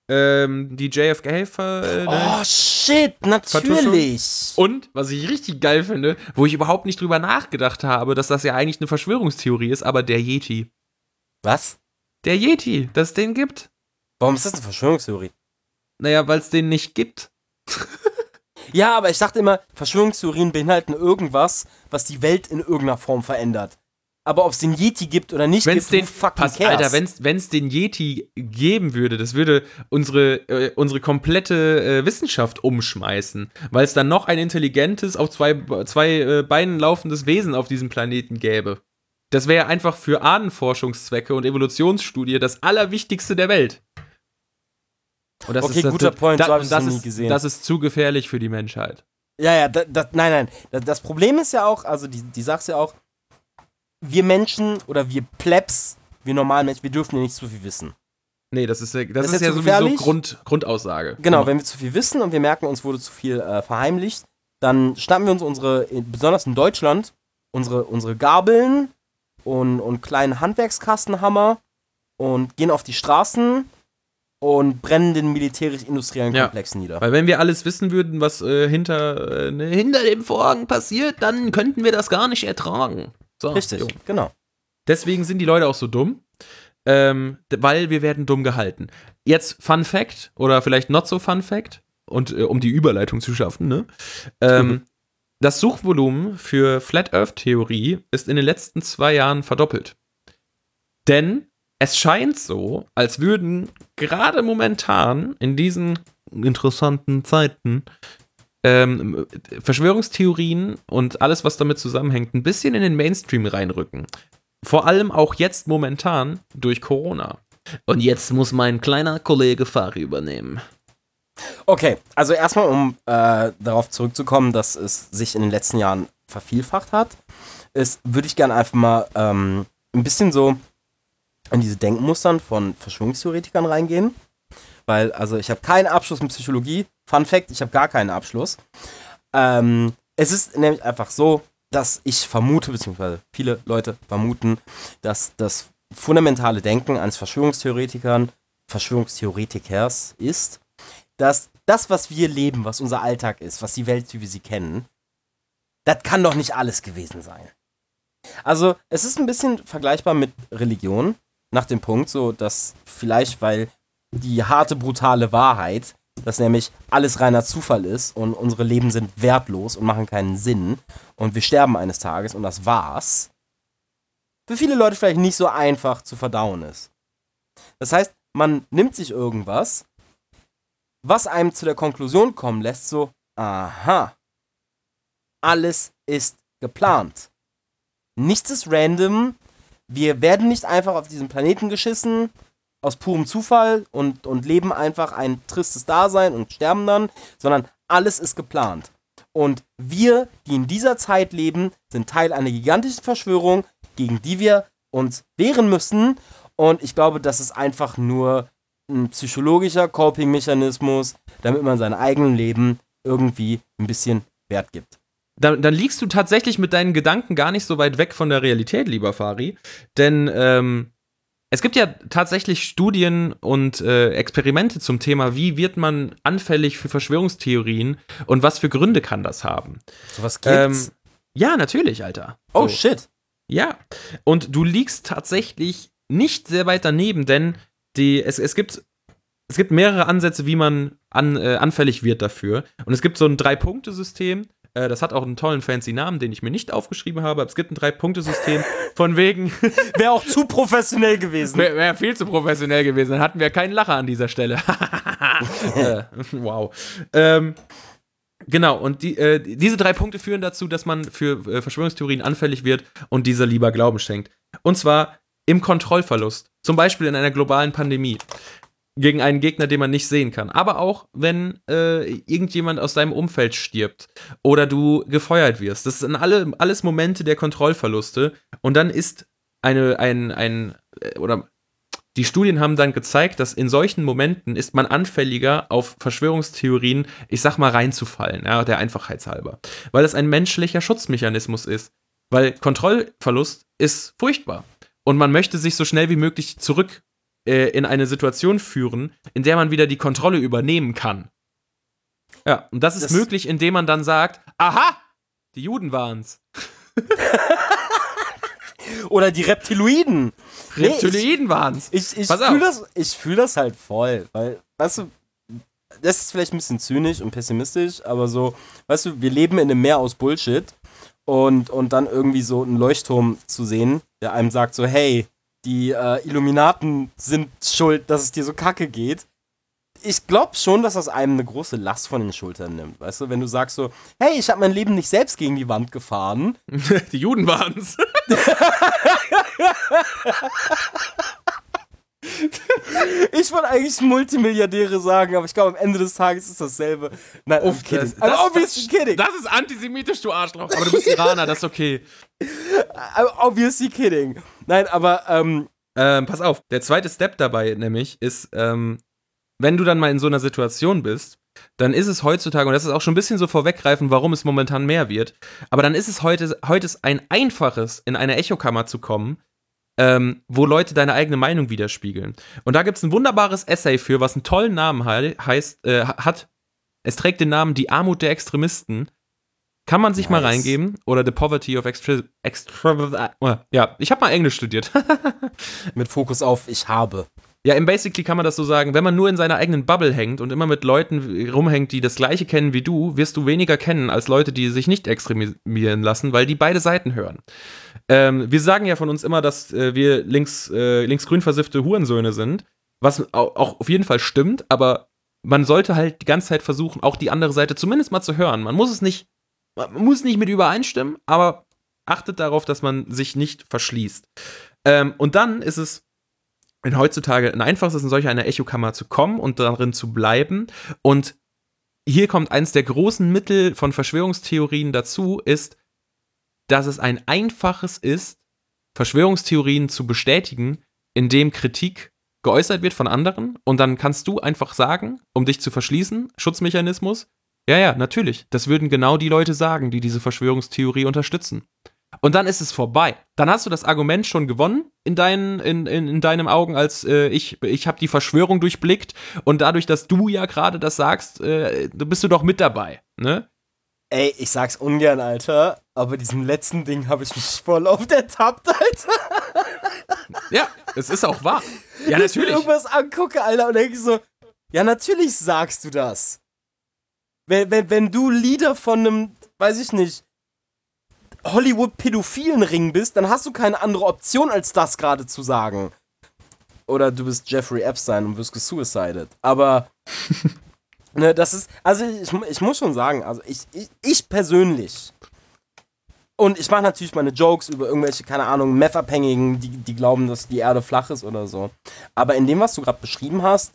Ähm, die JFK ver, äh, ne? Oh shit, natürlich. Und, was ich richtig geil finde, wo ich überhaupt nicht drüber nachgedacht habe, dass das ja eigentlich eine Verschwörungstheorie ist, aber der Yeti. Was? Der Yeti, dass es den gibt. Warum ist das eine Verschwörungstheorie? Naja, weil es den nicht gibt. Ja, aber ich dachte immer, Verschwörungstheorien beinhalten irgendwas, was die Welt in irgendeiner Form verändert. Aber ob es den Yeti gibt oder nicht, Wenn es gibt, den, fucking pass, cares? Alter, wenn's, wenn's den Yeti geben würde, das würde unsere, äh, unsere komplette äh, Wissenschaft umschmeißen, weil es dann noch ein intelligentes, auf zwei, zwei äh, Beinen laufendes Wesen auf diesem Planeten gäbe. Das wäre einfach für Ahnenforschungszwecke und Evolutionsstudie das Allerwichtigste der Welt. Und das Okay, ist, das, guter Point, so hab und ich's das nie ist, gesehen. Das ist zu gefährlich für die Menschheit. Ja, ja, da, da, nein, nein. Das, das Problem ist ja auch, also die, die sag's ja auch, wir Menschen oder wir Plebs, wir normalen Menschen, wir dürfen ja nicht zu viel wissen. Nee, das ist, ja- das Das ist ist ja sowieso gefährlich? Grund, Grundaussage. Genau, wenn wir zu viel wissen und wir merken, uns wurde zu viel äh, verheimlicht, dann schnappen wir uns unsere, besonders in Deutschland, unsere, unsere Gabeln und, und kleinen Handwerkskastenhammer und gehen auf die Straßen und brennen den militärisch-industriellen Ja. Komplex nieder. Weil wenn wir alles wissen würden, was äh, hinter, äh, ne, hinter dem Vorhang passiert, dann könnten wir das gar nicht ertragen. So, Richtig, jo. genau. Deswegen sind die Leute auch so dumm, ähm, weil wir werden dumm gehalten. Jetzt Fun Fact oder vielleicht not so Fun Fact und äh, um die Überleitung zu schaffen, ne? Ähm, das Suchvolumen für Flat Earth Theorie ist in den letzten zwei Jahren verdoppelt. Denn es scheint so, als würden gerade momentan in diesen interessanten Zeiten ähm, Verschwörungstheorien und alles, was damit zusammenhängt, ein bisschen in den Mainstream reinrücken. Vor allem auch jetzt momentan durch Corona. Und jetzt muss mein kleiner Kollege Fari übernehmen. Okay, also erstmal, um äh, darauf zurückzukommen, dass es sich in den letzten Jahren vervielfacht hat, würde ich gerne einfach mal ähm, ein bisschen so in diese Denkmustern von Verschwörungstheoretikern reingehen. Weil, also ich habe keinen Abschluss in Psychologie. Fun Fact, ich habe gar keinen Abschluss. Ähm, es ist nämlich einfach so, dass ich vermute, beziehungsweise viele Leute vermuten, dass das fundamentale Denken eines Verschwörungstheoretikern, Verschwörungstheoretikers ist, dass das, was wir leben, was unser Alltag ist, was die Welt, wie wir sie kennen, das kann doch nicht alles gewesen sein. Also, es ist ein bisschen vergleichbar mit Religion, nach dem Punkt, so, dass vielleicht, weil die harte, brutale Wahrheit, dass nämlich alles reiner Zufall ist und unsere Leben sind wertlos und machen keinen Sinn und wir sterben eines Tages und das war's, für viele Leute vielleicht nicht so einfach zu verdauen ist. Das heißt, man nimmt sich irgendwas, was einem zu der Konklusion kommen lässt, so, aha, alles ist geplant. Nichts ist random, wir werden nicht einfach auf diesen Planeten geschissen, aus purem Zufall und, und leben einfach ein tristes Dasein und sterben dann, sondern alles ist geplant. Und wir, die in dieser Zeit leben, sind Teil einer gigantischen Verschwörung, gegen die wir uns wehren müssen. Und ich glaube, das ist einfach nur ein psychologischer Coping-Mechanismus, damit man seinem eigenen Leben irgendwie ein bisschen Wert gibt. Dann, dann liegst du tatsächlich mit deinen Gedanken gar nicht so weit weg von der Realität, lieber Fari. Denn ähm, es gibt ja tatsächlich Studien und äh, Experimente zum Thema, wie wird man anfällig für Verschwörungstheorien und was für Gründe kann das haben. Sowas Ähm, ja, natürlich, Alter. oh So. shit. Ja, und du liegst tatsächlich nicht sehr weit daneben, denn die, es, es, gibt, es gibt mehrere Ansätze, wie man an, äh, anfällig wird dafür. Und es gibt so ein Drei-Punkte-System. Äh, das hat auch einen tollen fancy Namen, den ich mir nicht aufgeschrieben habe. Aber es gibt ein Drei-Punkte-System von wegen, Wäre auch zu professionell gewesen. wäre wär viel zu professionell gewesen. Dann hatten wir keinen Lacher an dieser Stelle. äh, wow. Ähm, Genau, und die, äh, diese drei Punkte führen dazu, dass man für äh, Verschwörungstheorien anfällig wird und dieser lieber Glauben schenkt. Und zwar im Kontrollverlust. Zum Beispiel in einer globalen Pandemie. Gegen einen Gegner, den man nicht sehen kann. Aber auch, wenn äh, irgendjemand aus deinem Umfeld stirbt oder du gefeuert wirst. Das sind alle, alles Momente der Kontrollverluste. Und dann ist eine, ein, ein, äh, oder die Studien haben dann gezeigt, dass in solchen Momenten ist man anfälliger auf Verschwörungstheorien, ich sag mal, reinzufallen, ja, der Einfachheit halber. Weil das ein menschlicher Schutzmechanismus ist. Weil Kontrollverlust ist furchtbar. Und man möchte sich so schnell wie möglich zurück äh, in eine Situation führen, in der man wieder die Kontrolle übernehmen kann. Ja, und das ist Das- möglich, indem man dann sagt, aha, die Juden waren's. Oder die Reptiloiden. Nee, Reptiloiden waren's. Ich, ich Pass fühle das, ich fühl das halt voll, weil, weißt du, das ist vielleicht ein bisschen zynisch und pessimistisch, aber so, weißt du, wir leben in einem Meer aus Bullshit und, und dann irgendwie so einen Leuchtturm zu sehen, der einem sagt so, hey, die äh, Illuminaten sind schuld, dass es dir so kacke geht. Ich glaube schon, dass das einem eine große Last von den Schultern nimmt, weißt du, wenn du sagst so, hey, ich habe mein Leben nicht selbst gegen die Wand gefahren, die Juden waren's. Ich wollte eigentlich Multimilliardäre sagen, aber ich glaube, am Ende des Tages ist dasselbe. Nein, I'm kidding. das- I'm das- obviously kidding. Das ist antisemitisch, du Arschloch. Aber du bist Iraner, das ist okay. I'm obviously kidding. Nein, aber, ähm, Ähm, pass auf, der zweite Step dabei nämlich ist, ähm, wenn du dann mal in so einer Situation bist, dann ist es heutzutage, und das ist auch schon ein bisschen so vorweggreifen, warum es momentan mehr wird, aber dann ist es heute, heute ist ein einfaches, in eine Echokammer zu kommen, ähm, wo Leute deine eigene Meinung widerspiegeln. Und da gibt es ein wunderbares Essay für, was einen tollen Namen he heißt, äh, hat. Es trägt den Namen Die Armut der Extremisten. Kann man sich nice. mal reingeben. Oder The Poverty of Extra. Extra ja, ich habe mal Englisch studiert. Mit Fokus auf Ich habe. Ja, im Basically kann man das so sagen, wenn man nur in seiner eigenen Bubble hängt und immer mit Leuten rumhängt, die das gleiche kennen wie du, wirst du weniger kennen als Leute, die sich nicht extremieren lassen, weil die beide Seiten hören. Ähm, wir sagen ja von uns immer, dass äh, wir links, äh, linksgrün versiffte Hurensöhne sind, was auch, auf jeden Fall stimmt, aber man sollte halt die ganze Zeit versuchen, auch die andere Seite zumindest mal zu hören. Man muss es nicht, man muss nicht mit übereinstimmen, aber achtet darauf, dass man sich nicht verschließt. Ähm, und dann ist es wenn heutzutage ein einfaches in solch eine Echokammer zu kommen und darin zu bleiben. Und hier kommt eins der großen Mittel von Verschwörungstheorien dazu, ist, dass es ein einfaches ist, Verschwörungstheorien zu bestätigen, indem Kritik geäußert wird von anderen und dann kannst du einfach sagen, um dich zu verschließen, Schutzmechanismus, ja, ja, natürlich, das würden genau die Leute sagen, die diese Verschwörungstheorie unterstützen. Und dann ist es vorbei. Dann hast du das Argument schon gewonnen in, deinen, in, in, in deinem Augen, als äh, ich, ich habe die Verschwörung durchblickt. Und dadurch, dass du ja gerade das sagst, äh, bist du doch mit dabei. Ne? Ey, ich sag's ungern, Alter, aber diesem letzten Ding habe ich mich voll auf der Tapt, Alter. Ja, es ist auch wahr. Ja, natürlich. Ich mir irgendwas angucke, Alter, und denke so, ja, natürlich sagst du das. Wenn, wenn, wenn du Lieder von einem, weiß ich nicht, Hollywood-pädophilen Ring bist, dann hast du keine andere Option, als das gerade zu sagen. Oder du bist Jeffrey Epstein und wirst gesuicided. Aber, ne, das ist, also ich, ich muss schon sagen, also ich, ich, ich persönlich, und ich mache natürlich meine Jokes über irgendwelche, keine Ahnung, Meth-Abhängigen, die, die glauben, dass die Erde flach ist oder so. Aber in dem, was du gerade beschrieben hast,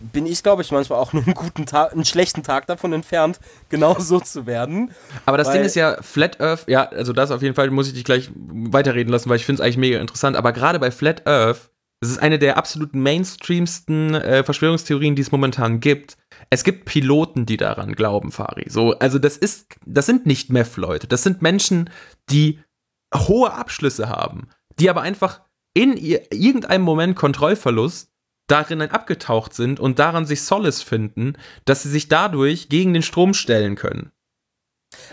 bin ich, glaube ich, manchmal auch nur einen guten Tag, einen schlechten Tag davon entfernt, genau so zu werden. Aber das Ding ist ja, Flat Earth, ja, also das auf jeden Fall muss ich dich gleich weiterreden lassen, weil ich finde es eigentlich mega interessant. Aber gerade bei Flat Earth, das ist eine der absoluten mainstreamsten äh, Verschwörungstheorien, die es momentan gibt. Es gibt Piloten, die daran glauben, Fari. So, also das ist, das sind nicht Meth-Leute. Das sind Menschen, die hohe Abschlüsse haben, die aber einfach in ihr, irgendeinem Moment Kontrollverlust darin abgetaucht sind und daran sich Solace finden, dass sie sich dadurch gegen den Strom stellen können.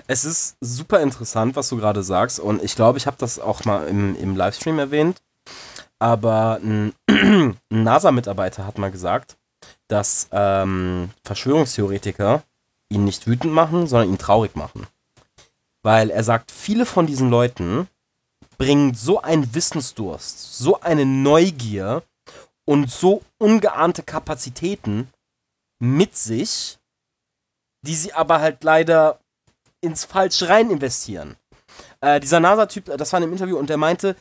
Es ist super interessant, was du gerade sagst und ich glaube, ich habe das auch mal im, im Livestream erwähnt, aber ein NASA-Mitarbeiter hat mal gesagt, dass ähm, Verschwörungstheoretiker ihn nicht wütend machen, sondern ihn traurig machen. Weil er sagt, viele von diesen Leuten bringen so einen Wissensdurst, so eine Neugier und so ungeahnte Kapazitäten mit sich, die sie aber halt leider ins Falsche rein investieren. Äh, dieser NASA-Typ, das war in einem Interview und der meinte,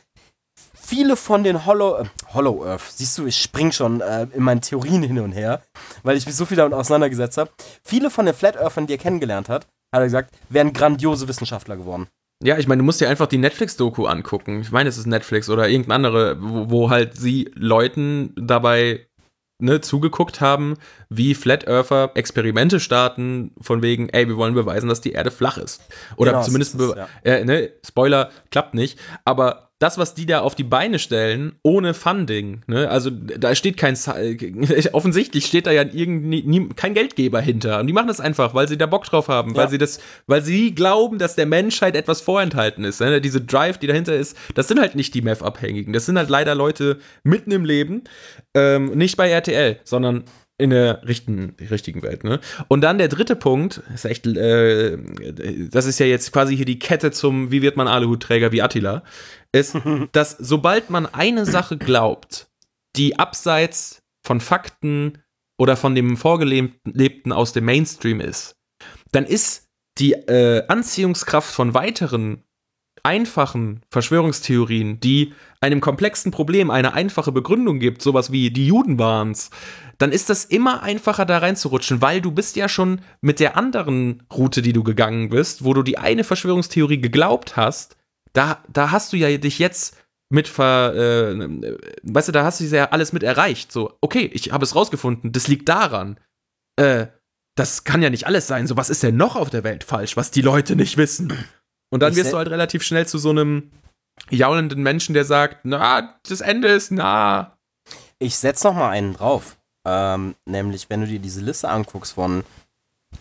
viele von den Hollow, äh, Hollow Earth, siehst du, ich spring schon äh, in meinen Theorien hin und her, weil ich mich so viel damit auseinandergesetzt habe. Viele von den Flat Earthern, die er kennengelernt hat, hat er gesagt, wären grandiose Wissenschaftler geworden. Ja, ich meine, du musst dir einfach die Netflix-Doku angucken. Ich meine, es ist Netflix oder irgendein andere, wo, wo halt sie Leuten dabei ne, zugeguckt haben, wie Flat Earther Experimente starten, von wegen, ey, wir wollen beweisen, dass die Erde flach ist. Oder genau, zumindest, ist, ja. äh, ne, Spoiler, klappt nicht. Aber das, was die da auf die Beine stellen, ohne Funding, ne? Also da steht kein offensichtlich steht da ja irgendwie kein Geldgeber hinter. Und die machen das einfach, weil sie da Bock drauf haben, ja. weil sie das, weil sie glauben, dass der Menschheit etwas vorenthalten ist. Ne? Diese Drive, die dahinter ist, das sind halt nicht die Meth-Abhängigen. Das sind halt leider Leute mitten im Leben. Ähm, nicht bei RTL, sondern in der richtigen, richtigen Welt. Ne? Und dann der dritte Punkt, ist echt, äh, das ist ja jetzt quasi hier die Kette zum, wie wird man Aluhutträger wie Attila, ist, dass sobald man eine Sache glaubt, die abseits von Fakten oder von dem Vorgelebten aus dem Mainstream ist, dann ist die äh, Anziehungskraft von weiteren einfachen Verschwörungstheorien, die einem komplexen Problem eine einfache Begründung gibt, sowas wie die Juden waren's, dann ist das immer einfacher da reinzurutschen, weil du bist ja schon mit der anderen Route, die du gegangen bist, wo du die eine Verschwörungstheorie geglaubt hast, da, da hast du ja dich jetzt mit ver, äh, weißt du, da hast du ja alles mit erreicht. So, okay, ich habe es rausgefunden, das liegt daran. Äh, das kann ja nicht alles sein. So, was ist denn noch auf der Welt falsch, was die Leute nicht wissen? Und dann ich wirst du halt relativ schnell zu so einem jaulenden Menschen, der sagt, na, das Ende ist nah. Ich setz noch mal einen drauf. Ähm, nämlich, wenn du dir diese Liste anguckst von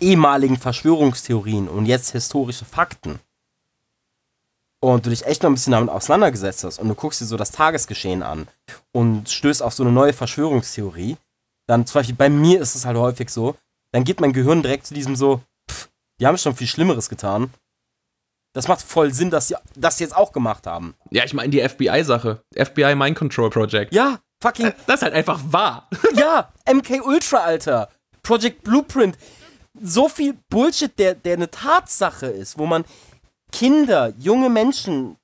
ehemaligen Verschwörungstheorien und jetzt historische Fakten und du dich echt noch ein bisschen damit auseinandergesetzt hast und du guckst dir so das Tagesgeschehen an und stößt auf so eine neue Verschwörungstheorie, dann zum Beispiel bei mir ist es halt häufig so, dann geht mein Gehirn direkt zu diesem so, pff, die haben schon viel Schlimmeres getan. Das macht voll Sinn, dass sie das jetzt auch gemacht haben. Ja, ich meine die FBI-Sache. FBI Mind Control Project. Ja, fucking. Das ist halt einfach wahr. ja, MK Ultra, Alter. Project Blueprint. So viel Bullshit, der, der eine Tatsache ist, wo man Kinder, junge Menschen,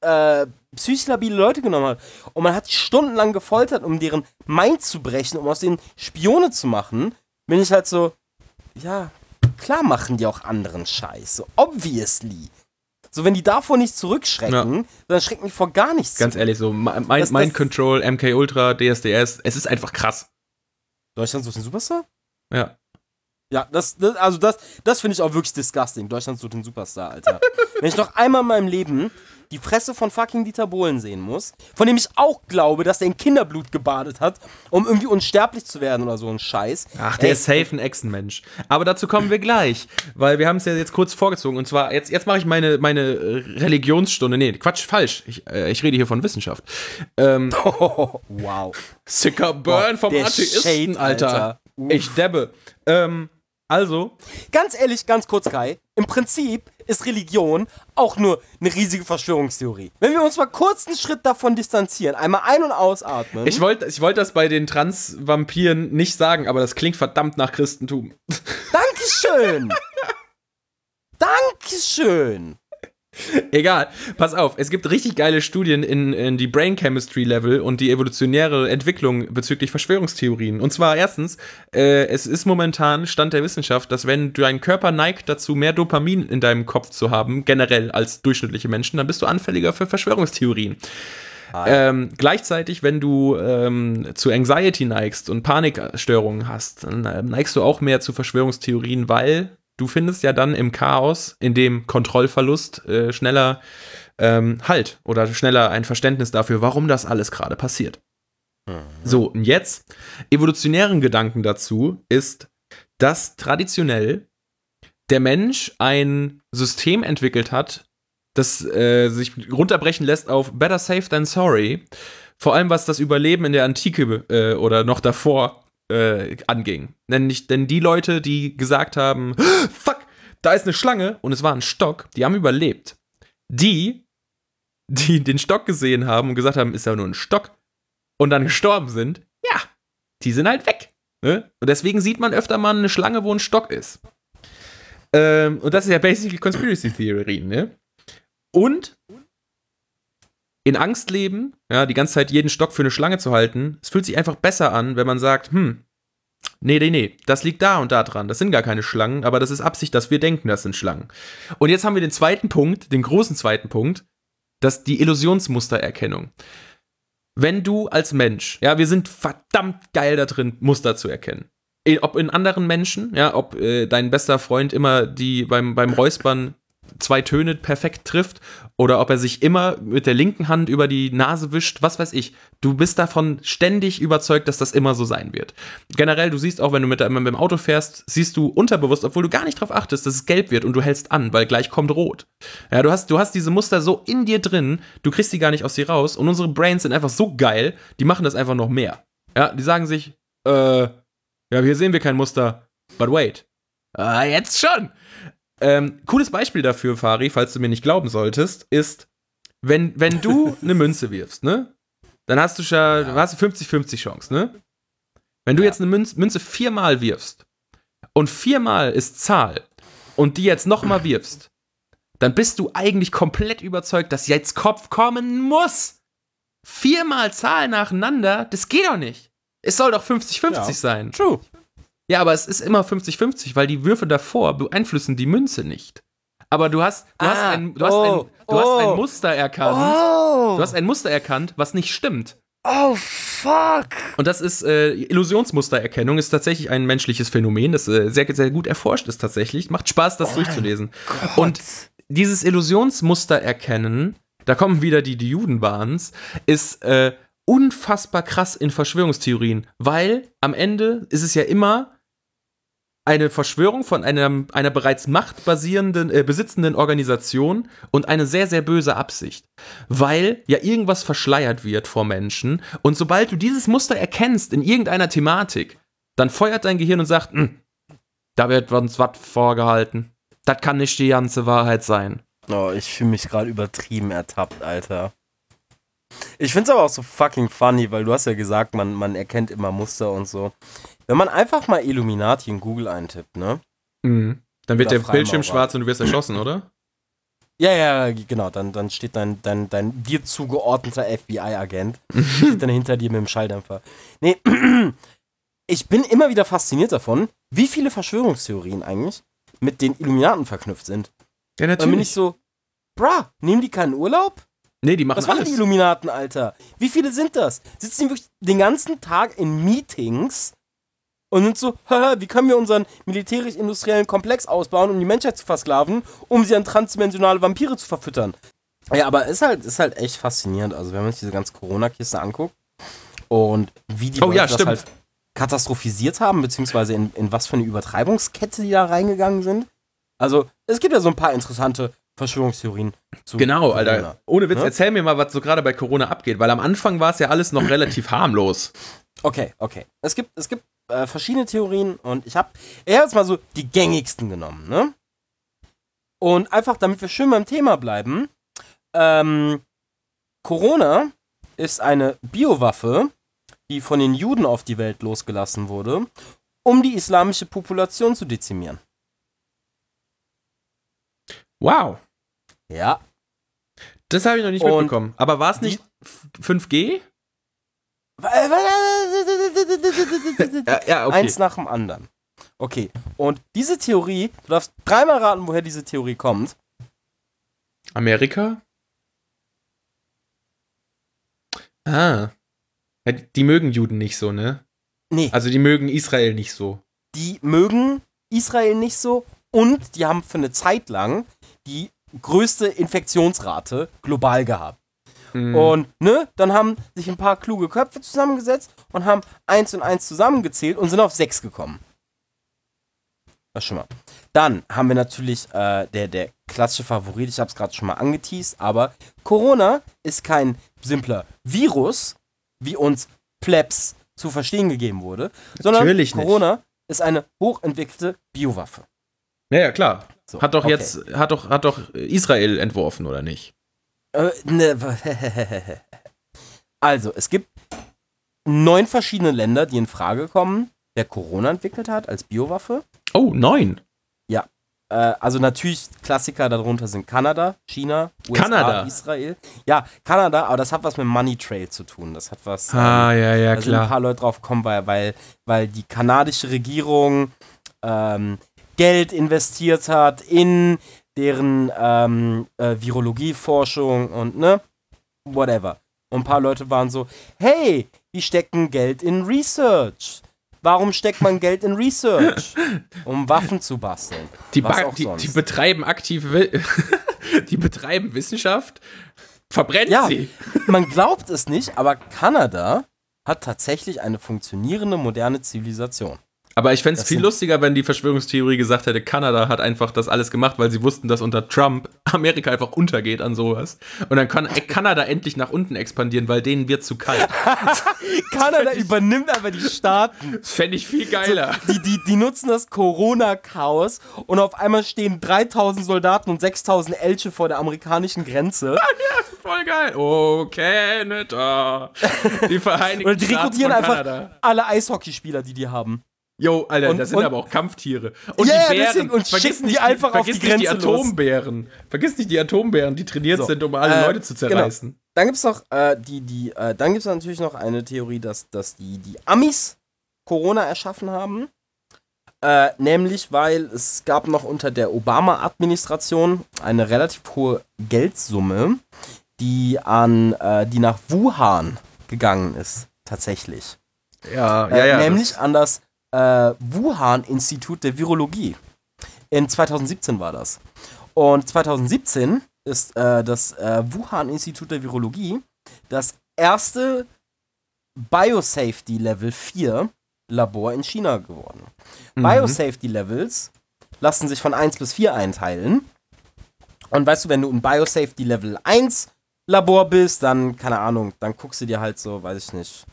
äh, psychisch labile Leute genommen hat. Und man hat stundenlang gefoltert, um deren Mind zu brechen, um aus denen Spione zu machen. Bin ich halt so, ja, klar machen die auch anderen Scheiß. So, obviously. So, wenn die davor nicht zurückschrecken, Ja. dann schrecken die vor gar nichts Ganz ehrlich, so Mi- Mind, Das- Mind das- Control, MK Ultra, DSDS, es ist einfach krass. Deutschland sucht den Superstar? Ja. Ja, das, das also das, das finde ich auch wirklich disgusting. Deutschland sucht den Superstar, Alter. Wenn ich noch einmal in meinem Leben die Fresse von fucking Dieter Bohlen sehen muss, von dem ich auch glaube, dass er in Kinderblut gebadet hat, um irgendwie unsterblich zu werden oder so ein Scheiß. Ach, der Ey, ist safe ein Echsenmensch. Aber dazu kommen wir gleich, weil wir haben es ja jetzt kurz vorgezogen. Und zwar, jetzt, jetzt mache ich meine, meine Religionsstunde. Nee, Quatsch, falsch. Ich, äh, ich rede hier von Wissenschaft. Ähm, wow. sicker Burn Boah, vom der Atheisten, Shade, Alter. Alter. Ich debbe. Ähm, also, Ganz ehrlich, ganz kurz, Kai. Im Prinzip ist Religion auch nur eine riesige Verschwörungstheorie. Wenn wir uns mal kurz einen Schritt davon distanzieren, einmal ein- und ausatmen. ich wollte ich wollt das bei den Trans-Vampiren nicht sagen, aber das klingt verdammt nach Christentum. Dankeschön! Dankeschön! Egal, pass auf, es gibt richtig geile Studien in, in die Brain Chemistry Level und die evolutionäre Entwicklung bezüglich Verschwörungstheorien. Und zwar erstens, äh, es ist momentan Stand der Wissenschaft, dass wenn dein Körper neigt dazu, mehr Dopamin in deinem Kopf zu haben, generell als durchschnittliche Menschen, dann bist du anfälliger für Verschwörungstheorien. Ähm, gleichzeitig, wenn du ähm, zu Anxiety neigst und Panikstörungen hast, dann äh, neigst du auch mehr zu Verschwörungstheorien, weil du findest ja dann im Chaos, in dem Kontrollverlust äh, schneller ähm, Halt oder schneller ein Verständnis dafür, warum das alles gerade passiert. So, und jetzt evolutionären Gedanken dazu ist, dass traditionell der Mensch ein System entwickelt hat, das äh, sich runterbrechen lässt auf better safe than sorry. Vor allem was das Überleben in der Antike äh, oder noch davor äh, anging. Nämlich, denn die Leute, die gesagt haben, fuck, da ist eine Schlange und es war ein Stock, die haben überlebt. Die, die den Stock gesehen haben und gesagt haben, ist ja nur ein Stock und dann gestorben sind, ja, die sind halt weg. Ne? Und deswegen sieht man öfter mal eine Schlange, wo ein Stock ist. Ähm, und das ist ja basically Conspiracy Theory, ne? Und in Angst leben, ja, die ganze Zeit jeden Stock für eine Schlange zu halten, es fühlt sich einfach besser an, wenn man sagt, hm, nee, nee, nee, das liegt da und da dran. Das sind gar keine Schlangen, aber das ist Absicht, dass wir denken, das sind Schlangen. Und jetzt haben wir den zweiten Punkt, den großen zweiten Punkt, das die Illusionsmustererkennung. Wenn du als Mensch, ja, wir sind verdammt geil da drin, Muster zu erkennen. Eh, Ob in anderen Menschen, ja, ob äh, dein bester Freund immer die beim, beim Räuspern zwei Töne perfekt trifft oder ob er sich immer mit der linken Hand über die Nase wischt, was weiß ich. Du bist davon ständig überzeugt, dass das immer so sein wird. Generell, du siehst auch, wenn du mit, mit dem Auto fährst, siehst du unterbewusst, obwohl du gar nicht drauf achtest, dass es gelb wird und du hältst an, weil gleich kommt rot. Ja, du hast, du hast diese Muster so in dir drin, du kriegst die gar nicht aus dir raus und unsere Brains sind einfach so geil, die machen das einfach noch mehr. Ja, die sagen sich, äh, ja, hier sehen wir kein Muster, but wait. Ah, jetzt schon. Ähm, cooles Beispiel dafür, Fari, falls du mir nicht glauben solltest, ist, wenn, wenn du eine Münze wirfst, ne? Dann hast du schon, hast du 50-50 Chance, ne? Wenn du Ja. jetzt eine Münze, Münze viermal wirfst und viermal ist Zahl und die jetzt nochmal wirfst, dann bist du eigentlich komplett überzeugt, dass jetzt Kopf kommen muss. Viermal Zahl nacheinander, das geht doch nicht. Es soll doch 50-50 Ja. sein. True. Ja, aber es ist immer 50-50, weil die Würfe davor beeinflussen die Münze nicht. Aber du hast, du hast, ein, du hast, oh, ein, du hast oh. ein Muster erkannt. Oh! Du hast ein Muster erkannt, was nicht stimmt. oh, fuck! Und das ist äh, Illusionsmustererkennung, ist tatsächlich ein menschliches Phänomen, das äh, sehr, sehr gut erforscht ist tatsächlich. Macht Spaß, das durchzulesen. Und dieses Illusionsmuster erkennen da kommen wieder die, die Judenbahns, ist äh, unfassbar krass in Verschwörungstheorien, weil am Ende ist es ja immer eine Verschwörung von einem, einer bereits machtbasierenden, äh, besitzenden Organisation und eine sehr, sehr böse Absicht. Weil ja irgendwas verschleiert wird vor Menschen und sobald du dieses Muster erkennst in irgendeiner Thematik, dann feuert dein Gehirn und sagt, hm, da wird uns was vorgehalten. Das kann nicht die ganze Wahrheit sein. Oh, ich fühle mich gerade übertrieben ertappt, Alter. Ich finde es aber auch so fucking funny, weil du hast ja gesagt, man, man erkennt immer Muster und so. Wenn man einfach mal Illuminati in Google eintippt, ne? Mhm. Dann wird Oder der Bildschirm schwarz und du wirst erschossen, oder? Ja, ja, genau. Dann, dann steht dein, dein, dein dir zugeordneter FBI-Agent dann hinter dir mit dem Schalldämpfer. Nee, ich bin immer wieder fasziniert davon, wie viele Verschwörungstheorien eigentlich mit den Illuminaten verknüpft sind. Ja, Dann bin ich so, bruh, nehmen die keinen Urlaub? Nee, die machen Was machen alles. die Illuminaten, Alter? Wie viele sind das? Sitzen die wirklich den ganzen Tag in Meetings und sind so, haha, wie können wir unseren militärisch-industriellen Komplex ausbauen, um die Menschheit zu versklaven, um sie an transdimensionale Vampire zu verfüttern? Ja, aber ist halt, ist halt echt faszinierend. Also, wenn man sich diese ganze Corona-Kiste anguckt und wie die Oh Leute ja, das halt katastrophisiert haben, beziehungsweise in, in was für eine Übertreibungskette die da reingegangen sind. Also, es gibt ja so ein paar interessante Verschwörungstheorien Genau, Corona. Alter. Ohne Witz, Ne? erzähl mir mal, was so gerade bei Corona abgeht, weil am Anfang war es ja alles noch relativ harmlos. Okay, okay. Es gibt, es gibt äh, verschiedene Theorien und ich habe hab jetzt mal so die gängigsten genommen, ne? Und einfach, damit wir schön beim Thema bleiben, ähm, Corona ist eine Biowaffe, die von den Juden auf die Welt losgelassen wurde, um die islamische Population zu dezimieren. Wow. Ja. Das habe ich noch nicht Und mitbekommen. Aber war es nicht f- 5G? Ja, ja, okay. Eins nach dem anderen. Okay, und diese Theorie, du darfst dreimal raten, woher diese Theorie kommt. Amerika? Ah. Die mögen Juden nicht so, ne? Nee, Also die mögen Israel nicht so. die mögen Israel nicht so und die haben für eine Zeit lang die größte Infektionsrate global gehabt. Mhm. Und, ne, dann haben sich ein paar kluge Köpfe zusammengesetzt und haben eins und eins zusammengezählt und sind auf sechs gekommen. Das schon mal. Dann haben wir natürlich äh, der, der klassische Favorit, ich habe es gerade schon mal angeteased, aber Corona ist kein simpler Virus, wie uns Plebs zu verstehen gegeben wurde, sondern. Corona ist eine hochentwickelte Biowaffe. Naja, klar. So, Hat doch okay. jetzt, hat doch, hat doch Israel entworfen, oder nicht? Äh, ne, also, es gibt neun verschiedene Länder, die in Frage kommen, der Corona entwickelt hat als Biowaffe. Oh, neun. Äh, also natürlich Klassiker darunter sind Kanada, China, USA, Kanada. Israel. Ja, Kanada, aber das hat was mit Money Trail zu tun. Das hat was. Ah, ja, ja, da sind ein klar. paar Leute drauf gekommen, weil, weil, weil die kanadische Regierung ähm, Geld investiert hat in deren ähm, äh, Virologieforschung und ne, whatever. Und ein paar Leute waren so, hey, die stecken Geld in Research. Warum steckt man Geld in Research? Um Waffen zu basteln. Die, ba- die, die betreiben aktiv, die betreiben Wissenschaft, verbrennt Ja. sie. Man glaubt es nicht, aber Kanada hat tatsächlich eine funktionierende moderne Zivilisation. Aber ich fände es viel lustiger, wenn die Verschwörungstheorie gesagt hätte, Kanada hat einfach das alles gemacht, weil sie wussten, dass unter Trump Amerika einfach untergeht an sowas. Und dann kann Kanada endlich nach unten expandieren, weil denen wird zu kalt. Kanada übernimmt aber die Staaten. Das fände ich viel geiler. Die, die, die nutzen das Corona-Chaos und auf einmal stehen 3000 Soldaten und 6000 Elche vor der amerikanischen Grenze. Voll geil. Oh, Canada. Die Vereinigten Und die Staaten rekrutieren einfach alle Eishockeyspieler, die die haben. Jo, Alter, Und- das sind und- aber auch Kampftiere. Und Ja, ja, die Bären, deswegen, und vergiss schicken die nicht einfach auf vergiss die nicht die Grenze los. Atombären. Vergiss nicht die Atombären, die trainiert So, sind, um alle äh, Leute zu zerreißen. Dann gibt's noch äh, die, die, äh, dann gibt's natürlich noch eine Theorie, dass, dass die, die Amis Corona erschaffen haben. Äh, nämlich, weil es gab noch unter der Obama-Administration eine relativ hohe Geldsumme, die an, äh, die nach Wuhan gegangen ist, tatsächlich. Ja, Äh, nämlich an das äh, Wuhan-Institut der Virologie. In 2017 war das. Und 2017 ist äh, das äh, Wuhan-Institut der Virologie das erste Biosafety Level 4 Labor in China geworden. Mhm. Biosafety Levels lassen sich von 1 bis 4 einteilen. Und weißt du, wenn du ein Biosafety Level 1 Labor bist, dann, keine Ahnung, dann guckst du dir halt so, weiß ich nicht,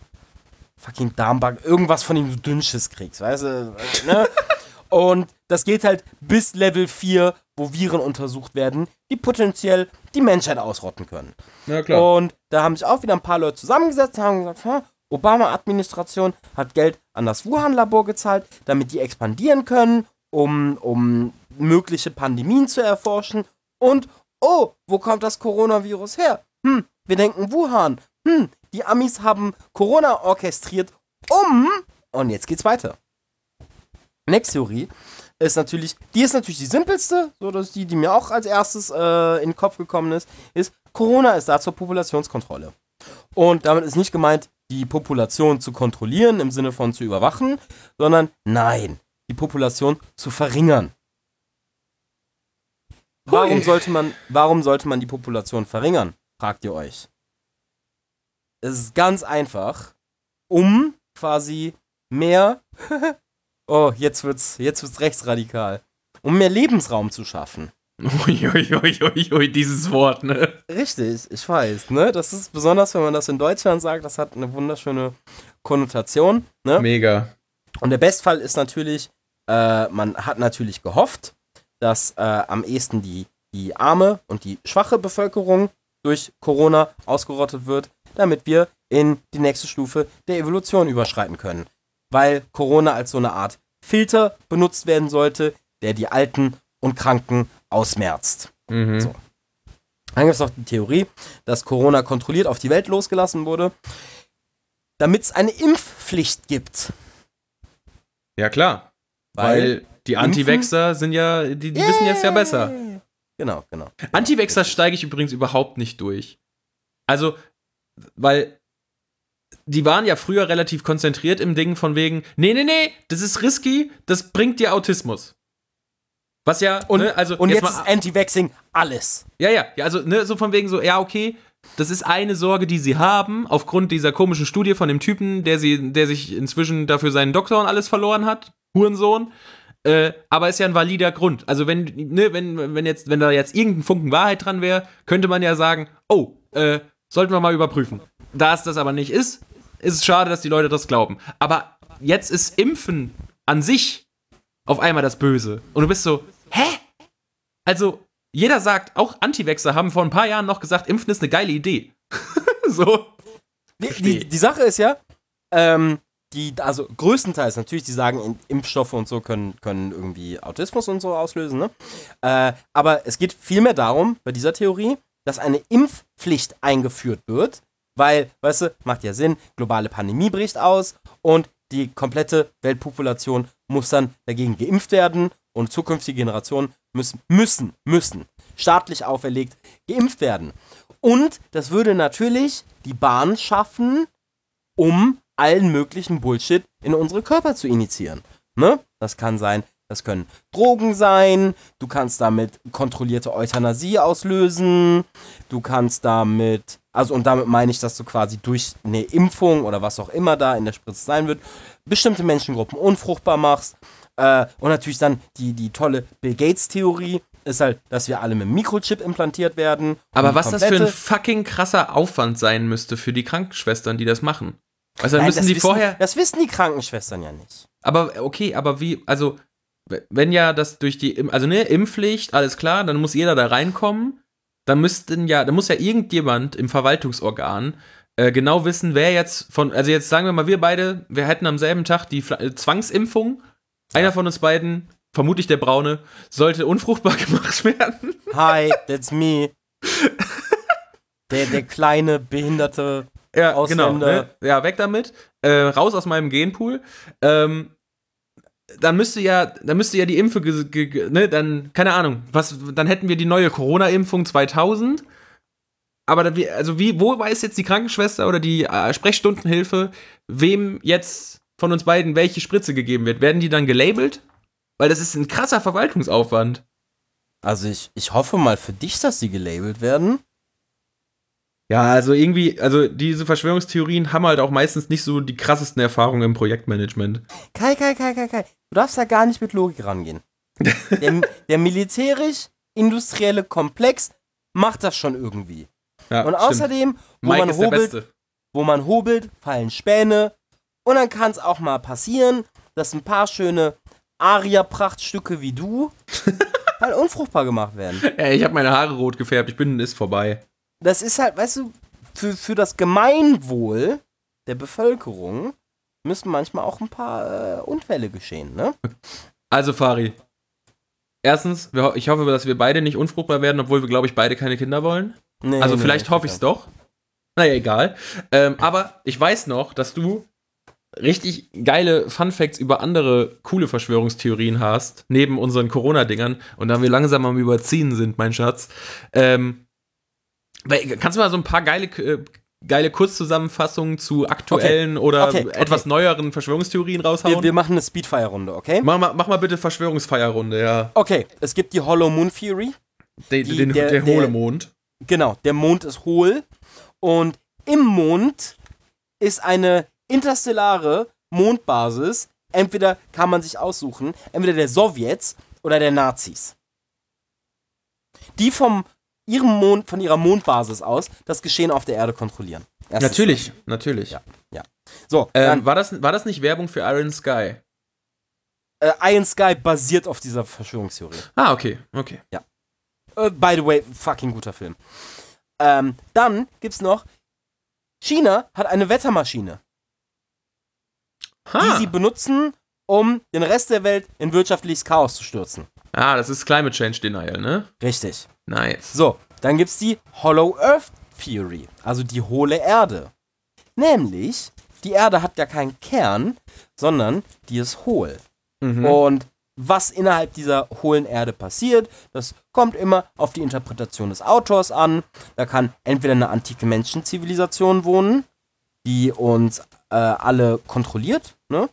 fucking Darmbug, irgendwas von dem du Dünnschiss kriegst, weißt du, ne? Und das geht halt bis Level 4, wo Viren untersucht werden, die potenziell die Menschheit ausrotten können. Ja, klar. Und da haben sich auch wieder ein paar Leute zusammengesetzt und haben gesagt, Obama-Administration hat Geld an das Wuhan-Labor gezahlt, damit die expandieren können, um, um mögliche Pandemien zu erforschen. Und, oh, wo kommt das Coronavirus her? Hm, wir denken Wuhan. Hm, die Amis haben Corona orchestriert, um. Und jetzt geht's weiter. Next Theorie ist natürlich, die ist natürlich die simpelste, so dass die, die mir auch als erstes äh, in den Kopf gekommen ist, ist, Corona ist da zur Populationskontrolle. Und damit ist nicht gemeint, die Population zu kontrollieren im Sinne von zu überwachen, sondern nein, die Population zu verringern. Warum sollte man, warum sollte man die Population verringern? Fragt ihr euch. Es ist ganz einfach, um quasi mehr Oh, jetzt wird's, jetzt wird's rechtsradikal. Um mehr Lebensraum zu schaffen. Uiuiuiui, ui, ui, dieses Wort, ne? Richtig, ich weiß, ne? Das ist besonders, wenn man das in Deutschland sagt, das hat eine wunderschöne Konnotation, ne? Mega. Und der Bestfall ist natürlich, äh, man hat natürlich gehofft, dass äh, am ehesten die, die arme und die schwache Bevölkerung durch Corona ausgerottet wird, damit wir in die nächste Stufe der Evolution überschreiten können weil Corona als so eine Art Filter benutzt werden sollte, der die Alten und Kranken ausmerzt. Mhm. So. Dann gibt es noch die Theorie, dass Corona kontrolliert auf die Welt losgelassen wurde, damit es eine Impfpflicht gibt. Ja, klar. Weil, weil die Anti-Vaxxer sind ja, die, die yeah. wissen jetzt ja besser. Genau, genau. Anti-Vaxxer steige ich übrigens überhaupt nicht durch. Also, weil die waren ja früher relativ konzentriert im Ding von wegen, nee, nee, nee, das ist risky, das bringt dir Autismus. Was ja, und, ne, also und jetzt, jetzt ist Anti-Vaxxing alles. Ja, ja, ja, also ne, so von wegen so, ja, okay, das ist eine Sorge, die sie haben, aufgrund dieser komischen Studie von dem Typen, der sie, der sich inzwischen dafür seinen Doktor und alles verloren hat, Hurensohn. Äh, aber ist ja ein valider Grund. Also wenn, ne, wenn, wenn jetzt, wenn da jetzt irgendein Funken Wahrheit dran wäre, könnte man ja sagen, oh, äh, sollten wir mal überprüfen. Da es das aber nicht ist, ist es schade, dass die Leute das glauben. Aber jetzt ist Impfen an sich auf einmal das Böse. Und du bist so, hä? Also, jeder sagt, auch Anti-Wechsler haben vor ein paar Jahren noch gesagt, Impfen ist eine geile Idee. so. Die, die, die, Sache ist ja, ähm, die, also größtenteils natürlich, die sagen, Impfstoffe und so können, können irgendwie Autismus und so auslösen, ne? Äh, aber es geht vielmehr darum, bei dieser Theorie, dass eine Impfpflicht eingeführt wird, weil, weißt du, macht ja Sinn, globale Pandemie bricht aus und die komplette Weltpopulation muss dann dagegen geimpft werden und zukünftige Generationen müssen, müssen, müssen staatlich auferlegt geimpft werden. Und das würde natürlich die Bahn schaffen, um allen möglichen Bullshit in unsere Körper zu initiieren. Ne? Das kann sein, das können Drogen sein, du kannst damit kontrollierte Euthanasie auslösen, du kannst damit also und damit meine ich, dass du quasi durch eine Impfung oder was auch immer da in der Spritze sein wird, bestimmte Menschengruppen unfruchtbar machst. Äh, und natürlich dann die, die tolle Bill Gates-Theorie ist halt, dass wir alle mit einem Mikrochip implantiert werden. Aber was das für ein fucking krasser Aufwand sein müsste für die Krankenschwestern, die das machen. Also dann Nein, müssen die wissen, vorher. Das wissen die Krankenschwestern ja nicht. Aber okay, aber wie, also wenn ja das durch die, also ne, Impfpflicht, alles klar, dann muss jeder da reinkommen da müssten ja, da muss ja irgendjemand im Verwaltungsorgan äh, genau wissen, wer jetzt von, also jetzt sagen wir mal, wir beide, wir hätten am selben Tag die Fla äh, Zwangsimpfung. Einer von uns beiden, vermutlich der Braune, sollte unfruchtbar gemacht werden. Hi, that's me. der, der kleine, behinderte ja, Ausländer. Genau, ne? Ja, weg damit. Äh, raus aus meinem Genpool. Ähm, dann müsste ja, dann müsste ja die Impfe, ne, dann, keine Ahnung, was, dann hätten wir die neue Corona-Impfung 2000. Aber da, also wie, wo weiß jetzt die Krankenschwester oder die äh, Sprechstundenhilfe, wem jetzt von uns beiden welche Spritze gegeben wird? Werden die dann gelabelt? Weil das ist ein krasser Verwaltungsaufwand. Also ich, ich hoffe mal für dich, dass sie gelabelt werden. Ja, also irgendwie, also diese Verschwörungstheorien haben halt auch meistens nicht so die krassesten Erfahrungen im Projektmanagement. Kai, Kai, Kai, Kai, Kai. Du darfst da gar nicht mit Logik rangehen. der, der militärisch-industrielle Komplex macht das schon irgendwie. Ja, Und außerdem, wo Mike man, hobelt, wo man hobelt, fallen Späne. Und dann kann es auch mal passieren, dass ein paar schöne Aria-Prachtstücke wie du halt unfruchtbar gemacht werden. Ey, ich habe meine Haare rot gefärbt, ich bin, ist vorbei. Das ist halt, weißt du, für, für das Gemeinwohl der Bevölkerung müssen manchmal auch ein paar äh, Unfälle geschehen, ne? Also, Fari. Erstens, ich hoffe, dass wir beide nicht unfruchtbar werden, obwohl wir, glaube ich, beide keine Kinder wollen. Nee, Also nee, vielleicht nee, hoffe ich es doch. Naja, egal. Ähm, aber ich weiß noch, dass du richtig geile Fun Facts über andere coole Verschwörungstheorien hast, neben unseren Corona-Dingern. Und da wir langsam am Überziehen sind, mein Schatz. Ähm, kannst du mal so ein paar geile, äh, geile Kurzzusammenfassungen zu aktuellen oder Okay, okay. etwas neueren Verschwörungstheorien raushauen? Wir, wir machen eine Speedfire-Runde, okay? mach, mal, mach mal bitte Verschwörungsfeierrunde, ja. Okay, es gibt die Hollow Moon Theory. Den, Die- den, der- der, der- hohle Mond. Genau, der Mond ist hohl. Und im Mond ist eine interstellare Mondbasis. Entweder kann man sich aussuchen, entweder der Sowjets oder der Nazis. Die vom ihrem Mond, von ihrer Mondbasis aus das Geschehen auf der Erde kontrollieren. Erstes Natürlich, natürlich. Ja. So, Ähm, war, das, war das nicht Werbung für Iron Sky? äh, Iron Sky basiert auf dieser Verschwörungstheorie. Ah, okay, okay. Äh, by the way, fucking guter Film. Ähm, dann gibt's noch, China hat eine Wettermaschine, die sie benutzen, um den Rest der Welt in wirtschaftliches Chaos zu stürzen. Ah, das ist Climate Change Denial, ne? Richtig. Nice. So, dann gibt's die Hollow Earth Theory, also die hohle Erde. Nämlich, die Erde hat ja keinen Kern, sondern die ist hohl. Mhm. Und was innerhalb dieser hohlen Erde passiert, das kommt immer auf die Interpretation des Autors an. Da kann entweder eine antike Menschenzivilisation wohnen, die uns äh, alle kontrolliert. Ne?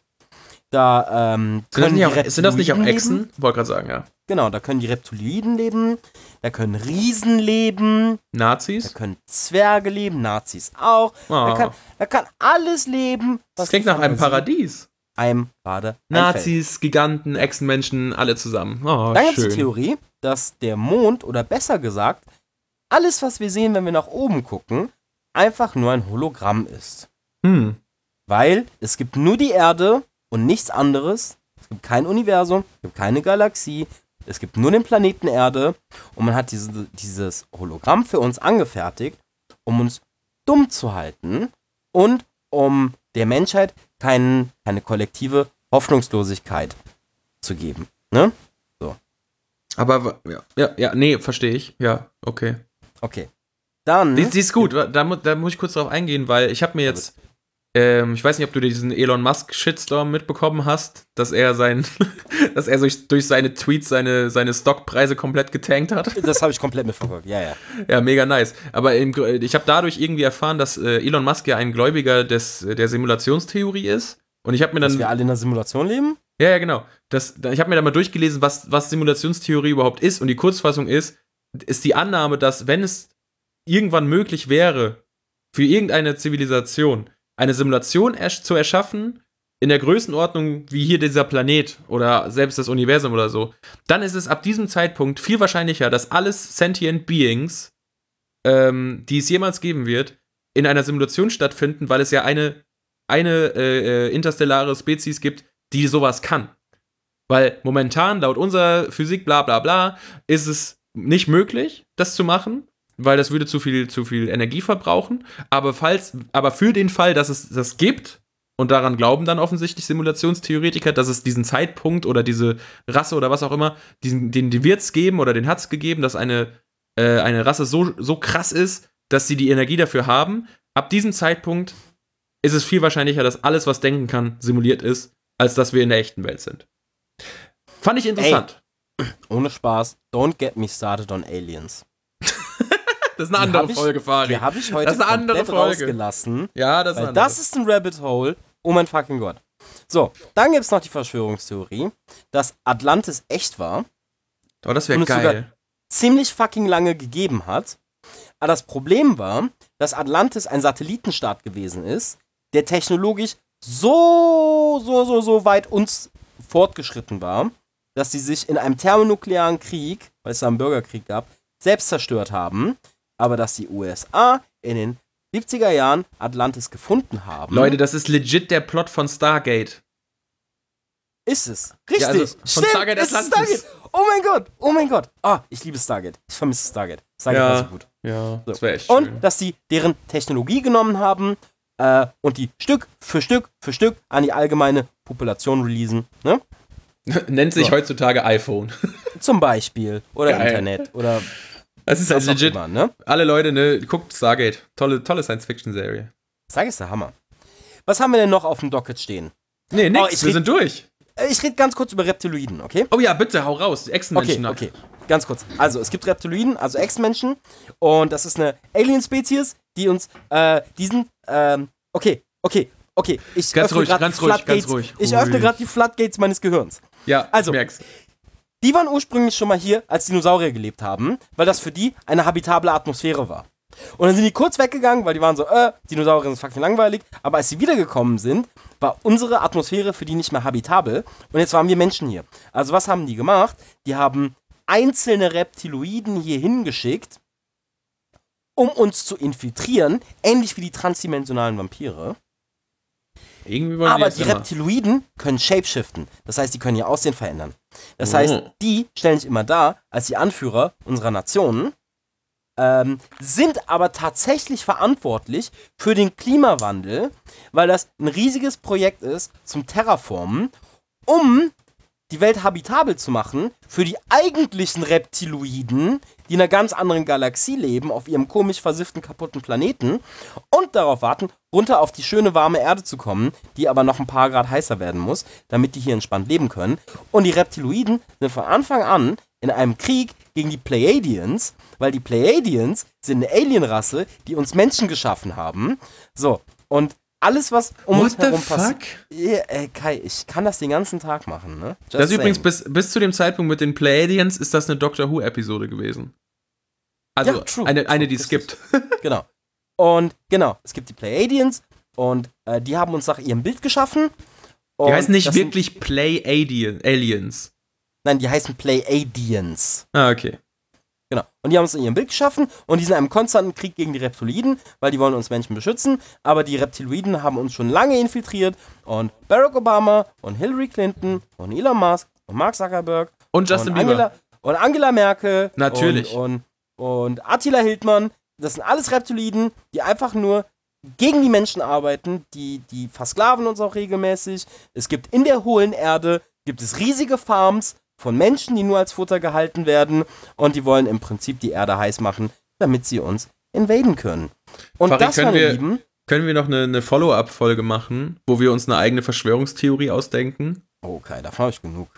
Da ähm, sind, das können nicht die auch, sind das nicht auch Echsen? Wollte gerade sagen, ja. Genau, da können die Reptiloiden leben, da können Riesen leben, da Nazis? können Zwerge leben, Nazis auch. Da, Oh. kann, da kann alles leben, Das was klingt die nach einem Paradies. einem gerade einfällt. Nazis, Giganten, Echsenmenschen, alle zusammen. Oh, Dann gibt es die Theorie, dass der Mond, oder besser gesagt, alles, was wir sehen, wenn wir nach oben gucken, einfach nur ein Hologramm ist. Hm. Weil es gibt nur die Erde und nichts anderes. Es gibt kein Universum, es gibt keine Galaxie, es gibt nur den Planeten Erde und man hat diese, dieses Hologramm für uns angefertigt, um uns dumm zu halten und um der Menschheit kein, keine kollektive Hoffnungslosigkeit zu geben. Ne? Aber, wa- ja, ja, ja nee, verstehe ich. Ja, okay. Okay. Dann. Die, die ist gut, da, da muss ich kurz drauf eingehen, weil ich habe mir jetzt, ähm, ich weiß nicht, ob du diesen Elon Musk Shitstorm mitbekommen hast, dass er sein, dass er durch, durch seine Tweets seine, seine Stockpreise komplett getankt hat. Das habe ich komplett mitverfolgt. Ja, ja. Ja, mega nice. Aber im, ich habe dadurch irgendwie erfahren, dass äh, Elon Musk ja ein Gläubiger des, der Simulationstheorie ist. Und ich habe mir Dass dann. wir alle in einer Simulation leben? Ja, ja, genau. Das, da, ich habe mir da mal durchgelesen, was, was Simulationstheorie überhaupt ist. Und die Kurzfassung ist, ist die Annahme, dass wenn es irgendwann möglich wäre, für irgendeine Zivilisation eine Simulation ersch zu erschaffen, in der Größenordnung wie hier dieser Planet oder selbst das Universum oder so, dann ist es ab diesem Zeitpunkt viel wahrscheinlicher, dass alles sentient Beings, ähm, die es jemals geben wird, in einer Simulation stattfinden, weil es ja eine, eine äh, äh, interstellare Spezies gibt, die sowas kann. Weil momentan, laut unserer Physik, bla bla bla, ist es nicht möglich, das zu machen, weil das würde zu viel, zu viel Energie verbrauchen. Aber, falls, aber für den Fall, dass es das gibt, und daran glauben dann offensichtlich Simulationstheoretiker, dass es diesen Zeitpunkt oder diese Rasse oder was auch immer, diesen, den, den wird es geben oder den hat es gegeben, dass eine, äh, eine Rasse so, so krass ist, dass sie die Energie dafür haben. Ab diesem Zeitpunkt ist es viel wahrscheinlicher, dass alles, was denken kann, simuliert ist, als dass wir in der echten Welt sind. Fand ich interessant. Ohne Spaß. Don't get me started on aliens. Das ist eine andere ich- Folge, Fari. Die habe ich heute Das ist eine andere Folge. rausgelassen. Ja, das ist eine das ist ein Rabbit Hole. Oh mein fucking Gott. So, dann gibt es noch die Verschwörungstheorie, dass Atlantis echt war Aber das wäre geil. sogar ziemlich fucking lange gegeben hat. Aber das Problem war, dass Atlantis ein Satellitenstaat gewesen ist, der technologisch so, so, so, so weit uns fortgeschritten war, dass sie sich in einem thermonuklearen Krieg, weil es da einen Bürgerkrieg gab, selbst zerstört haben. Aber dass die USA in den 70er Jahren Atlantis gefunden haben. Leute, das ist legit der Plot von Stargate. Ist es. Richtig. Ja, also von Stimmt, Stargate Atlantis. Stargate. Oh mein Gott. Oh mein Gott. Ah, ich liebe Stargate. Ich vermisse Stargate. Stargate Ja. war so gut. Ja, So. das wäre echt schön. Und dass die deren Technologie genommen haben äh, und die Stück für Stück für Stück an die allgemeine Population releasen. Ne? Nennt sich So. heutzutage iPhone. Zum Beispiel. Oder Geil. Internet. Oder Das ist halt legit. immer, ne? Alle Leute, ne, guckt Stargate. Tolle, tolle Science-Fiction-Serie. Sag ist der Hammer. Was haben wir denn noch auf dem Docket stehen? Nee, nix, Oh, wir red- sind durch. Äh, Ich rede ganz kurz über Reptiloiden, okay? Oh ja, bitte, hau raus. Die Okay, Echsenmenschen. okay. Ganz kurz. Also, es gibt Reptiloiden, also Ex-Menschen. Und das ist eine Alien-Spezies, die uns äh, diesen. Ähm, okay, okay, okay. Ich Ganz öffne ruhig, ganz ruhig, ganz ruhig. Ich öffne gerade die Floodgates meines Gehirns. Ja, Also- ich merk's. Die waren ursprünglich schon mal hier, als Dinosaurier gelebt haben, weil das für die eine habitable Atmosphäre war. Und dann sind die kurz weggegangen, weil die waren so, äh, Dinosaurier sind fucking langweilig. Aber als sie wiedergekommen sind, war unsere Atmosphäre für die nicht mehr habitabel. Und jetzt waren wir Menschen hier. Also was haben die gemacht? Die haben einzelne Reptiloiden hier hingeschickt, um uns zu infiltrieren, ähnlich wie die transdimensionalen Vampire. Irgendwie wollen Aber die immer. Reptiloiden können shapeshiften. Das heißt, die können ihr Aussehen verändern. Das Oh. heißt, die stellen sich immer da als die Anführer unserer Nationen, ähm, sind aber tatsächlich verantwortlich für den Klimawandel, weil das ein riesiges Projekt ist zum Terraformen, um die Welt habitabel zu machen für die eigentlichen Reptiloiden, die in einer ganz anderen Galaxie leben, auf ihrem komisch versifften, kaputten Planeten und darauf warten, runter auf die schöne warme Erde zu kommen, die aber noch ein paar Grad heißer werden muss, damit die hier entspannt leben können. Und die Reptiloiden sind von Anfang an in einem Krieg gegen die Pleiadians, weil die Pleiadians sind eine Alienrasse, die uns Menschen geschaffen haben. So, und alles, was um What uns herum passiert. Ja, ey, Kai, ich kann das den ganzen Tag machen, ne? Just Das ist übrigens bis, bis zu dem Zeitpunkt mit den Pleiadians ist das eine Doctor Who-Episode gewesen. Also Ja, true, eine, eine, true, die es gibt. Genau. Und genau, es gibt die Pleiadians und äh, die haben uns nach ihrem Bild geschaffen. Die heißen nicht wirklich Play-Aliens. Nein, die heißen Pleiadians. Ah, okay. Genau. Und die haben uns in ihrem Bild geschaffen und die sind in einem konstanten Krieg gegen die Reptiloiden, weil die wollen uns Menschen beschützen. Aber die Reptiloiden haben uns schon lange infiltriert und Barack Obama und Hillary Clinton und Elon Musk und Mark Zuckerberg Und Justin und Bieber. Angela, und Angela Merkel Natürlich. Und, und, und Attila Hildmann. Das sind alles Reptiloiden, die einfach nur gegen die Menschen arbeiten, die, die versklaven uns auch regelmäßig. Es gibt in der hohlen Erde, gibt es riesige Farms von Menschen, die nur als Futter gehalten werden und die wollen im Prinzip die Erde heiß machen, damit sie uns invaden können. Und Farid, das, können meine wir- Lieben, Können wir noch eine, eine Follow-up-Folge machen, wo wir uns eine eigene Verschwörungstheorie ausdenken? okay, davon habe ich genug.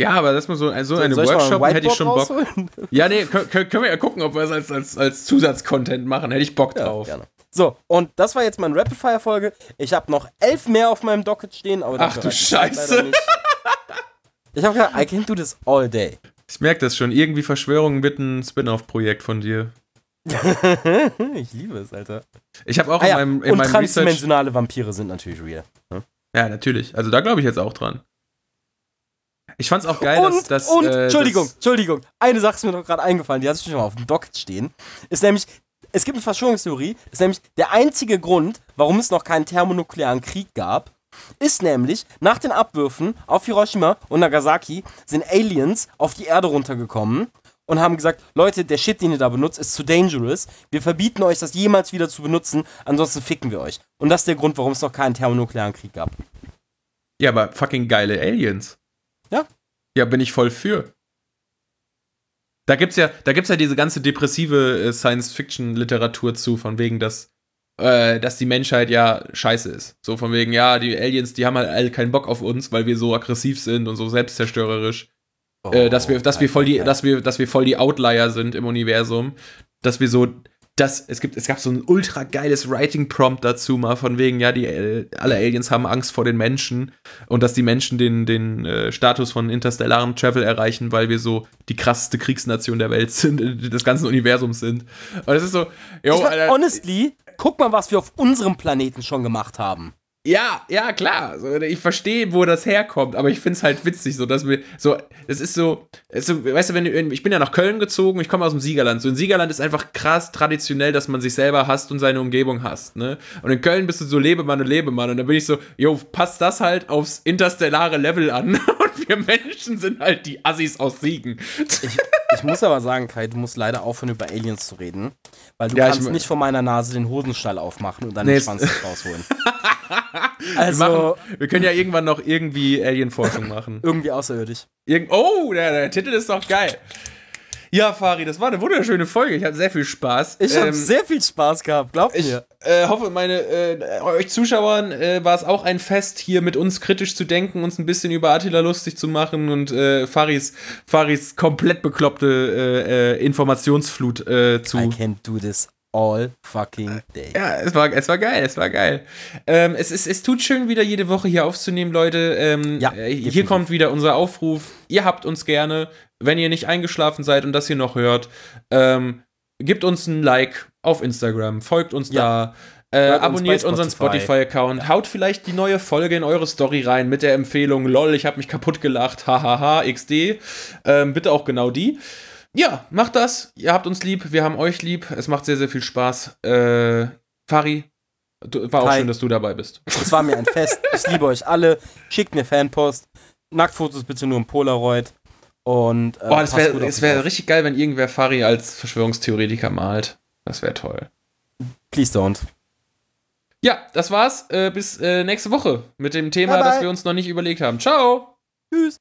Ja, aber das mal so, so eine Soll ich mal ein Workshop hätte ich schon Bock. Rausholen? Ja, nee, können, können wir ja gucken, ob wir es als, als, als Zusatzcontent machen. Hätte ich Bock Ja, drauf. gerne. So, und das war jetzt meine Rapid-Fire-Folge. Ich habe noch elf mehr auf meinem Docket stehen, aber Ach du Scheiße. Ich habe gesagt, I can do this all day. Ich merke das schon. Irgendwie Verschwörung mit ein Spin-off-Projekt von dir. ich liebe es, Alter. Ich habe auch Ah, ja. in meinem, in und meinem Research. transdimensionale Vampire sind natürlich real. Ja, natürlich. Also da glaube ich jetzt auch dran. Ich fand's auch geil, und, dass, dass und äh, Entschuldigung, Entschuldigung. Eine Sache ist mir doch gerade eingefallen, die hatte ich schon mal auf dem Docket stehen. Ist nämlich, es gibt eine Verschwörungstheorie, ist nämlich der einzige Grund, warum es noch keinen thermonuklearen Krieg gab, ist nämlich, nach den Abwürfen auf Hiroshima und Nagasaki sind Aliens auf die Erde runtergekommen und haben gesagt, Leute, der Shit, den ihr da benutzt, ist zu dangerous. Wir verbieten euch, das jemals wieder zu benutzen, ansonsten ficken wir euch. Und das ist der Grund, warum es noch keinen thermonuklearen Krieg gab. Ja, aber fucking geile Aliens. Ja. Ja, bin ich voll für. Da gibt's ja, da gibt's ja diese ganze depressive äh, Science-Fiction-Literatur zu, von wegen, dass, äh, dass die Menschheit ja scheiße ist. So von wegen, ja, die Aliens, die haben halt alle keinen Bock auf uns, weil wir so aggressiv sind und so selbstzerstörerisch. äh, dass wir, dass wir voll die, dass wir, dass wir voll die Outlier sind im Universum, dass wir so das, es, gibt, es gab so ein ultra geiles Writing-Prompt dazu, mal von wegen, ja, die, äh, alle Aliens haben Angst vor den Menschen und dass die Menschen den, den äh, Status von interstellarem Travel erreichen, weil wir so die krasseste Kriegsnation der Welt sind, des ganzen Universums sind. Und es ist so, yo, ich mein, honestly, guck mal, was wir auf unserem Planeten schon gemacht haben. Ja, ja, klar. So, ich verstehe, wo das herkommt, aber ich finde es halt witzig, so dass wir so, es ist so, es ist so, weißt du, wenn du, ich bin ja nach Köln gezogen, ich komme aus dem Siegerland. So in Siegerland ist einfach krass traditionell, dass man sich selber hasst und seine Umgebung hasst, ne? Und in Köln bist du so Lebemann und Lebemann und dann bin ich so, jo, passt das halt aufs interstellare Level an und wir Menschen sind halt die Assis aus Siegen. Ich, ich muss aber sagen, Kai, du musst leider aufhören, über Aliens zu reden, weil du ja, kannst nicht vor meiner Nase den Hosenstall aufmachen und dann nee, Schwanz rausholen. also, wir, machen, wir, können ja irgendwann noch irgendwie Alien-Forschung machen. irgendwie außerirdisch. Irgend oh, der, der, Titel ist doch geil. Ja, Fari, das war eine wunderschöne Folge. Ich hatte sehr viel Spaß. Ich ähm, habe sehr viel Spaß gehabt, glaubt ich, mir. äh, hoffe, meine äh, euch Zuschauern äh, war es auch ein Fest, hier mit uns kritisch zu denken, uns ein bisschen über Attila lustig zu machen und äh, Faris, Faris komplett bekloppte äh, äh, Informationsflut äh, zu. I can't do this all fucking day. Ja, es war, es war geil, es war geil. Ähm, es, ist, es tut schön, wieder jede Woche hier aufzunehmen, Leute. Ähm, ja, äh, hier kommt wieder unser Aufruf. Ihr habt uns gerne, wenn ihr nicht eingeschlafen seid und das hier noch hört. Ähm, gebt uns ein Like auf Instagram, folgt uns ja. da. Äh, abonniert uns unseren Spotify-Account, Spotify haut vielleicht die neue Folge in eure Story rein mit der Empfehlung, lol, ich habe mich kaputt gelacht, hahaha, XD. Ähm, bitte auch genau die. Ja, macht das. Ihr habt uns lieb, wir haben euch lieb. Es macht sehr, sehr viel Spaß. Äh, Fari, war auch Hi. schön, dass du dabei bist. Es war mir ein Fest. Ich liebe euch alle. Schickt mir Fanpost. Nacktfotos bitte nur im Polaroid. Und, äh, oh, es wäre wär richtig geil, wenn irgendwer Fari als Verschwörungstheoretiker malt. Das wäre toll. Please don't. Ja, das war's. Äh, bis äh, nächste Woche mit dem Thema, bye bye. das wir uns noch nicht überlegt haben. Ciao. Tschüss.